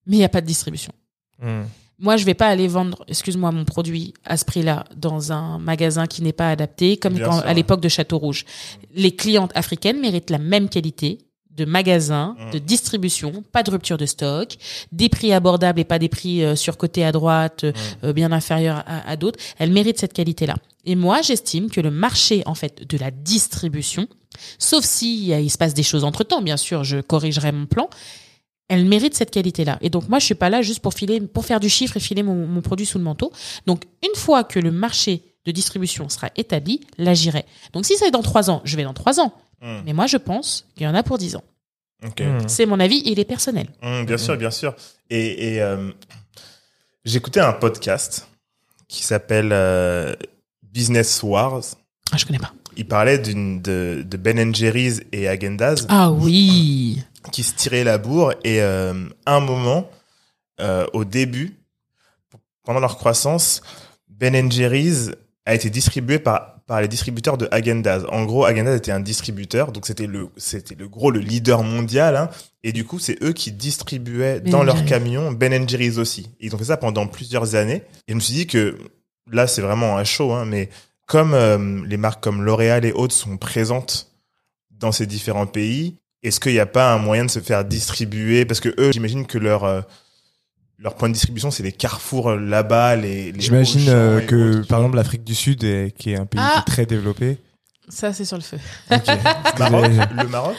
mais il n'y a pas de distribution. Hmm. Moi, je vais pas aller vendre, excuse-moi, mon produit à ce prix-là dans un magasin qui n'est pas adapté, comme quand- à l'époque de Château Rouge. Les clientes africaines méritent la même qualité de magasins, Mm. de distribution, pas de rupture de stock, des prix abordables et pas des prix euh, surcotés à droite, euh, euh, bien inférieurs à, à d'autres. Elle mérite cette qualité-là. Et moi, j'estime que le marché, en fait, de la distribution, sauf si il se passe des choses entre temps, bien sûr, je corrigerai mon plan. Elle mérite cette qualité-là. Et donc moi, je suis pas là juste pour filer, pour faire du chiffre et filer mon, mon produit sous le manteau. Donc une fois que le marché de distribution sera établi, là j'irai. Donc si c'est dans trois ans, je vais dans trois ans. Mm. Mais moi, je pense qu'il y en a pour dix ans. Ok. Mm. C'est mon avis, il est personnel. Mm, bien sûr, bien sûr. Et, et euh, j'écoutais un podcast qui s'appelle euh, Business Wars. Ah, je connais pas. Il parlait d'une de, de Ben Jerry's et Agendaz Ah oui. qui se tiraient la bourre et euh, à un moment, euh, au début, pendant leur croissance, Ben Jerry's a été distribué par par les distributeurs de Agendaz. En gros, Agendaz était un distributeur, donc c'était le c'était le gros le leader mondial. Hein, et du coup, c'est eux qui distribuaient Ben dans leurs camions Ben Jerry's aussi. Ils ont fait ça pendant plusieurs années. Et je me suis dit que là, c'est vraiment un show, hein, mais comme euh, les marques comme L'Oréal et autres sont présentes dans ces différents pays, est-ce qu'il n'y a pas un moyen de se faire distribuer? Parce que eux, j'imagine que leur euh, leur point de distribution, c'est les carrefours euh, là-bas, les. les J'imagine euh, que, autres par exemple, l'Afrique du Sud, est- qui est un pays Ah. très développé. Ça, c'est sur le feu. *laughs* Maroc, le Maroc?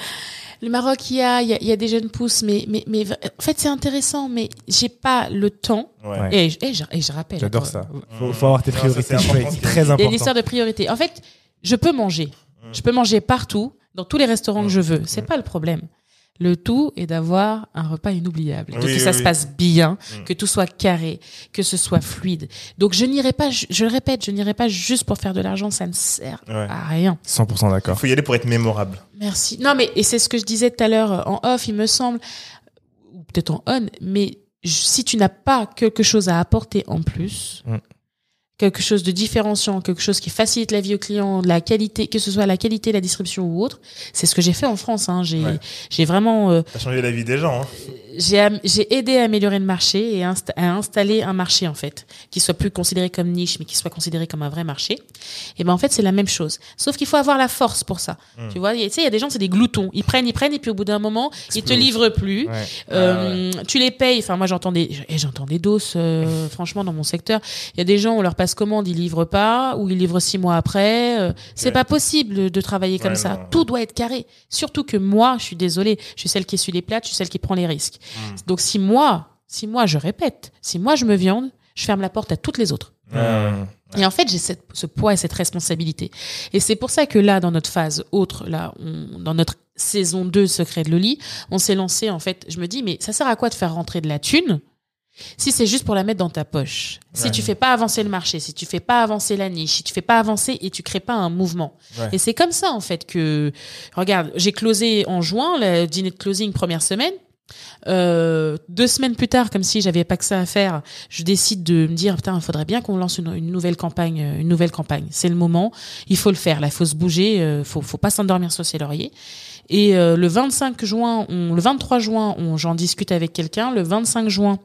Le Maroc, il y a, il y a, il y a des jeunes pousses, mais, mais, mais en fait, c'est intéressant, mais j'ai pas le temps. Ouais. Et, je- et je, et je rappelle. J'adore ça. Mm. Faut, faut avoir tes Non, ça, priorités. c'est important, très Il y a important. une histoire de priorité. En fait, je peux manger. Je peux manger partout, dans tous les restaurants que je veux. C'est pas le problème. Le tout est d'avoir un repas inoubliable, Oui, que oui, ça oui. se passe bien, Mm. que tout soit carré, que ce soit fluide. Donc je n'irai pas, je, le répète, je n'irai pas juste pour faire de l'argent, ça ne sert Ouais. à rien. 100% Il d'accord. faut y aller pour être mémorable. Merci. Non, mais et c'est ce que je disais tout à l'heure euh, en off, il me semble, ou peut-être en on, mais si tu n'as pas quelque chose à apporter en plus, Mm. Quelque chose de différenciant, quelque chose qui facilite la vie au client, de la qualité, que ce soit la qualité, la distribution ou autre, c'est ce que j'ai fait en France. Hein. J'ai, Ouais. j'ai vraiment, euh, Ça a changé la vie des gens. Hein. J'ai, am- aidé à améliorer le marché et insta- à installer un marché en fait, qui soit plus considéré comme niche, mais qui soit considéré comme un vrai marché. Et ben en fait c'est la même chose, sauf qu'il faut avoir la force pour ça. Mm. Tu vois, tu sais, il y a des gens c'est des gloutons, ils prennent, ils prennent et puis au bout d'un moment ils te Explose. livrent plus. Ouais. Euh, Tu les payes. Enfin, moi, j'entends des, et j'entends des doses, euh, *laughs* franchement, dans mon secteur. Il y a des gens, on leur passe commande, ils livrent pas, ou ils livrent six mois après. Euh, C'est pas possible de travailler comme ça. non. Tout doit être carré. Surtout que moi, je suis désolée, je suis celle qui essuie les plates, je suis celle qui prend les risques. Hmm. Donc, si moi, si moi, je répète, si moi, je me viande, je ferme la porte à toutes les autres. Mmh. Et en fait, j'ai ce poids et cette responsabilité. Et c'est pour ça que là, dans notre phase autre, là, on- dans notre saison 2 Secret de Loli, on s'est lancé, en fait, je me dis, mais ça sert à quoi de faire rentrer de la thune si c'est juste pour la mettre dans ta poche? Si tu fais pas avancer le marché, si tu fais pas avancer la niche, si tu fais pas avancer et tu crées pas un mouvement. Ouais. Et c'est comme ça, en fait, que, regarde, j'ai closé en juin, le dîner de closing première semaine. Euh, deux semaines plus tard, comme si j'avais pas que ça à faire, je décide de me dire putain, il faudrait bien qu'on lance une, une nouvelle campagne, euh, une nouvelle campagne. C'est le moment, il faut le faire. Là, faut se bouger, euh, faut, faut pas s'endormir sur ses lauriers. Et euh, le 25 juin, on, le 23 juin, j'en discute avec quelqu'un. Le 25 juin,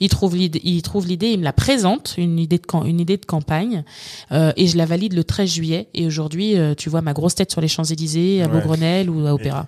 il trouve l'idée, il trouve l'idée, il me la présente, une idée de cam- une idée de campagne, euh, et je la valide le 13 juillet. Et aujourd'hui, euh, tu vois ma grosse tête sur les Champs Élysées, à Ouais. Beaugrenelle ou à Opéra.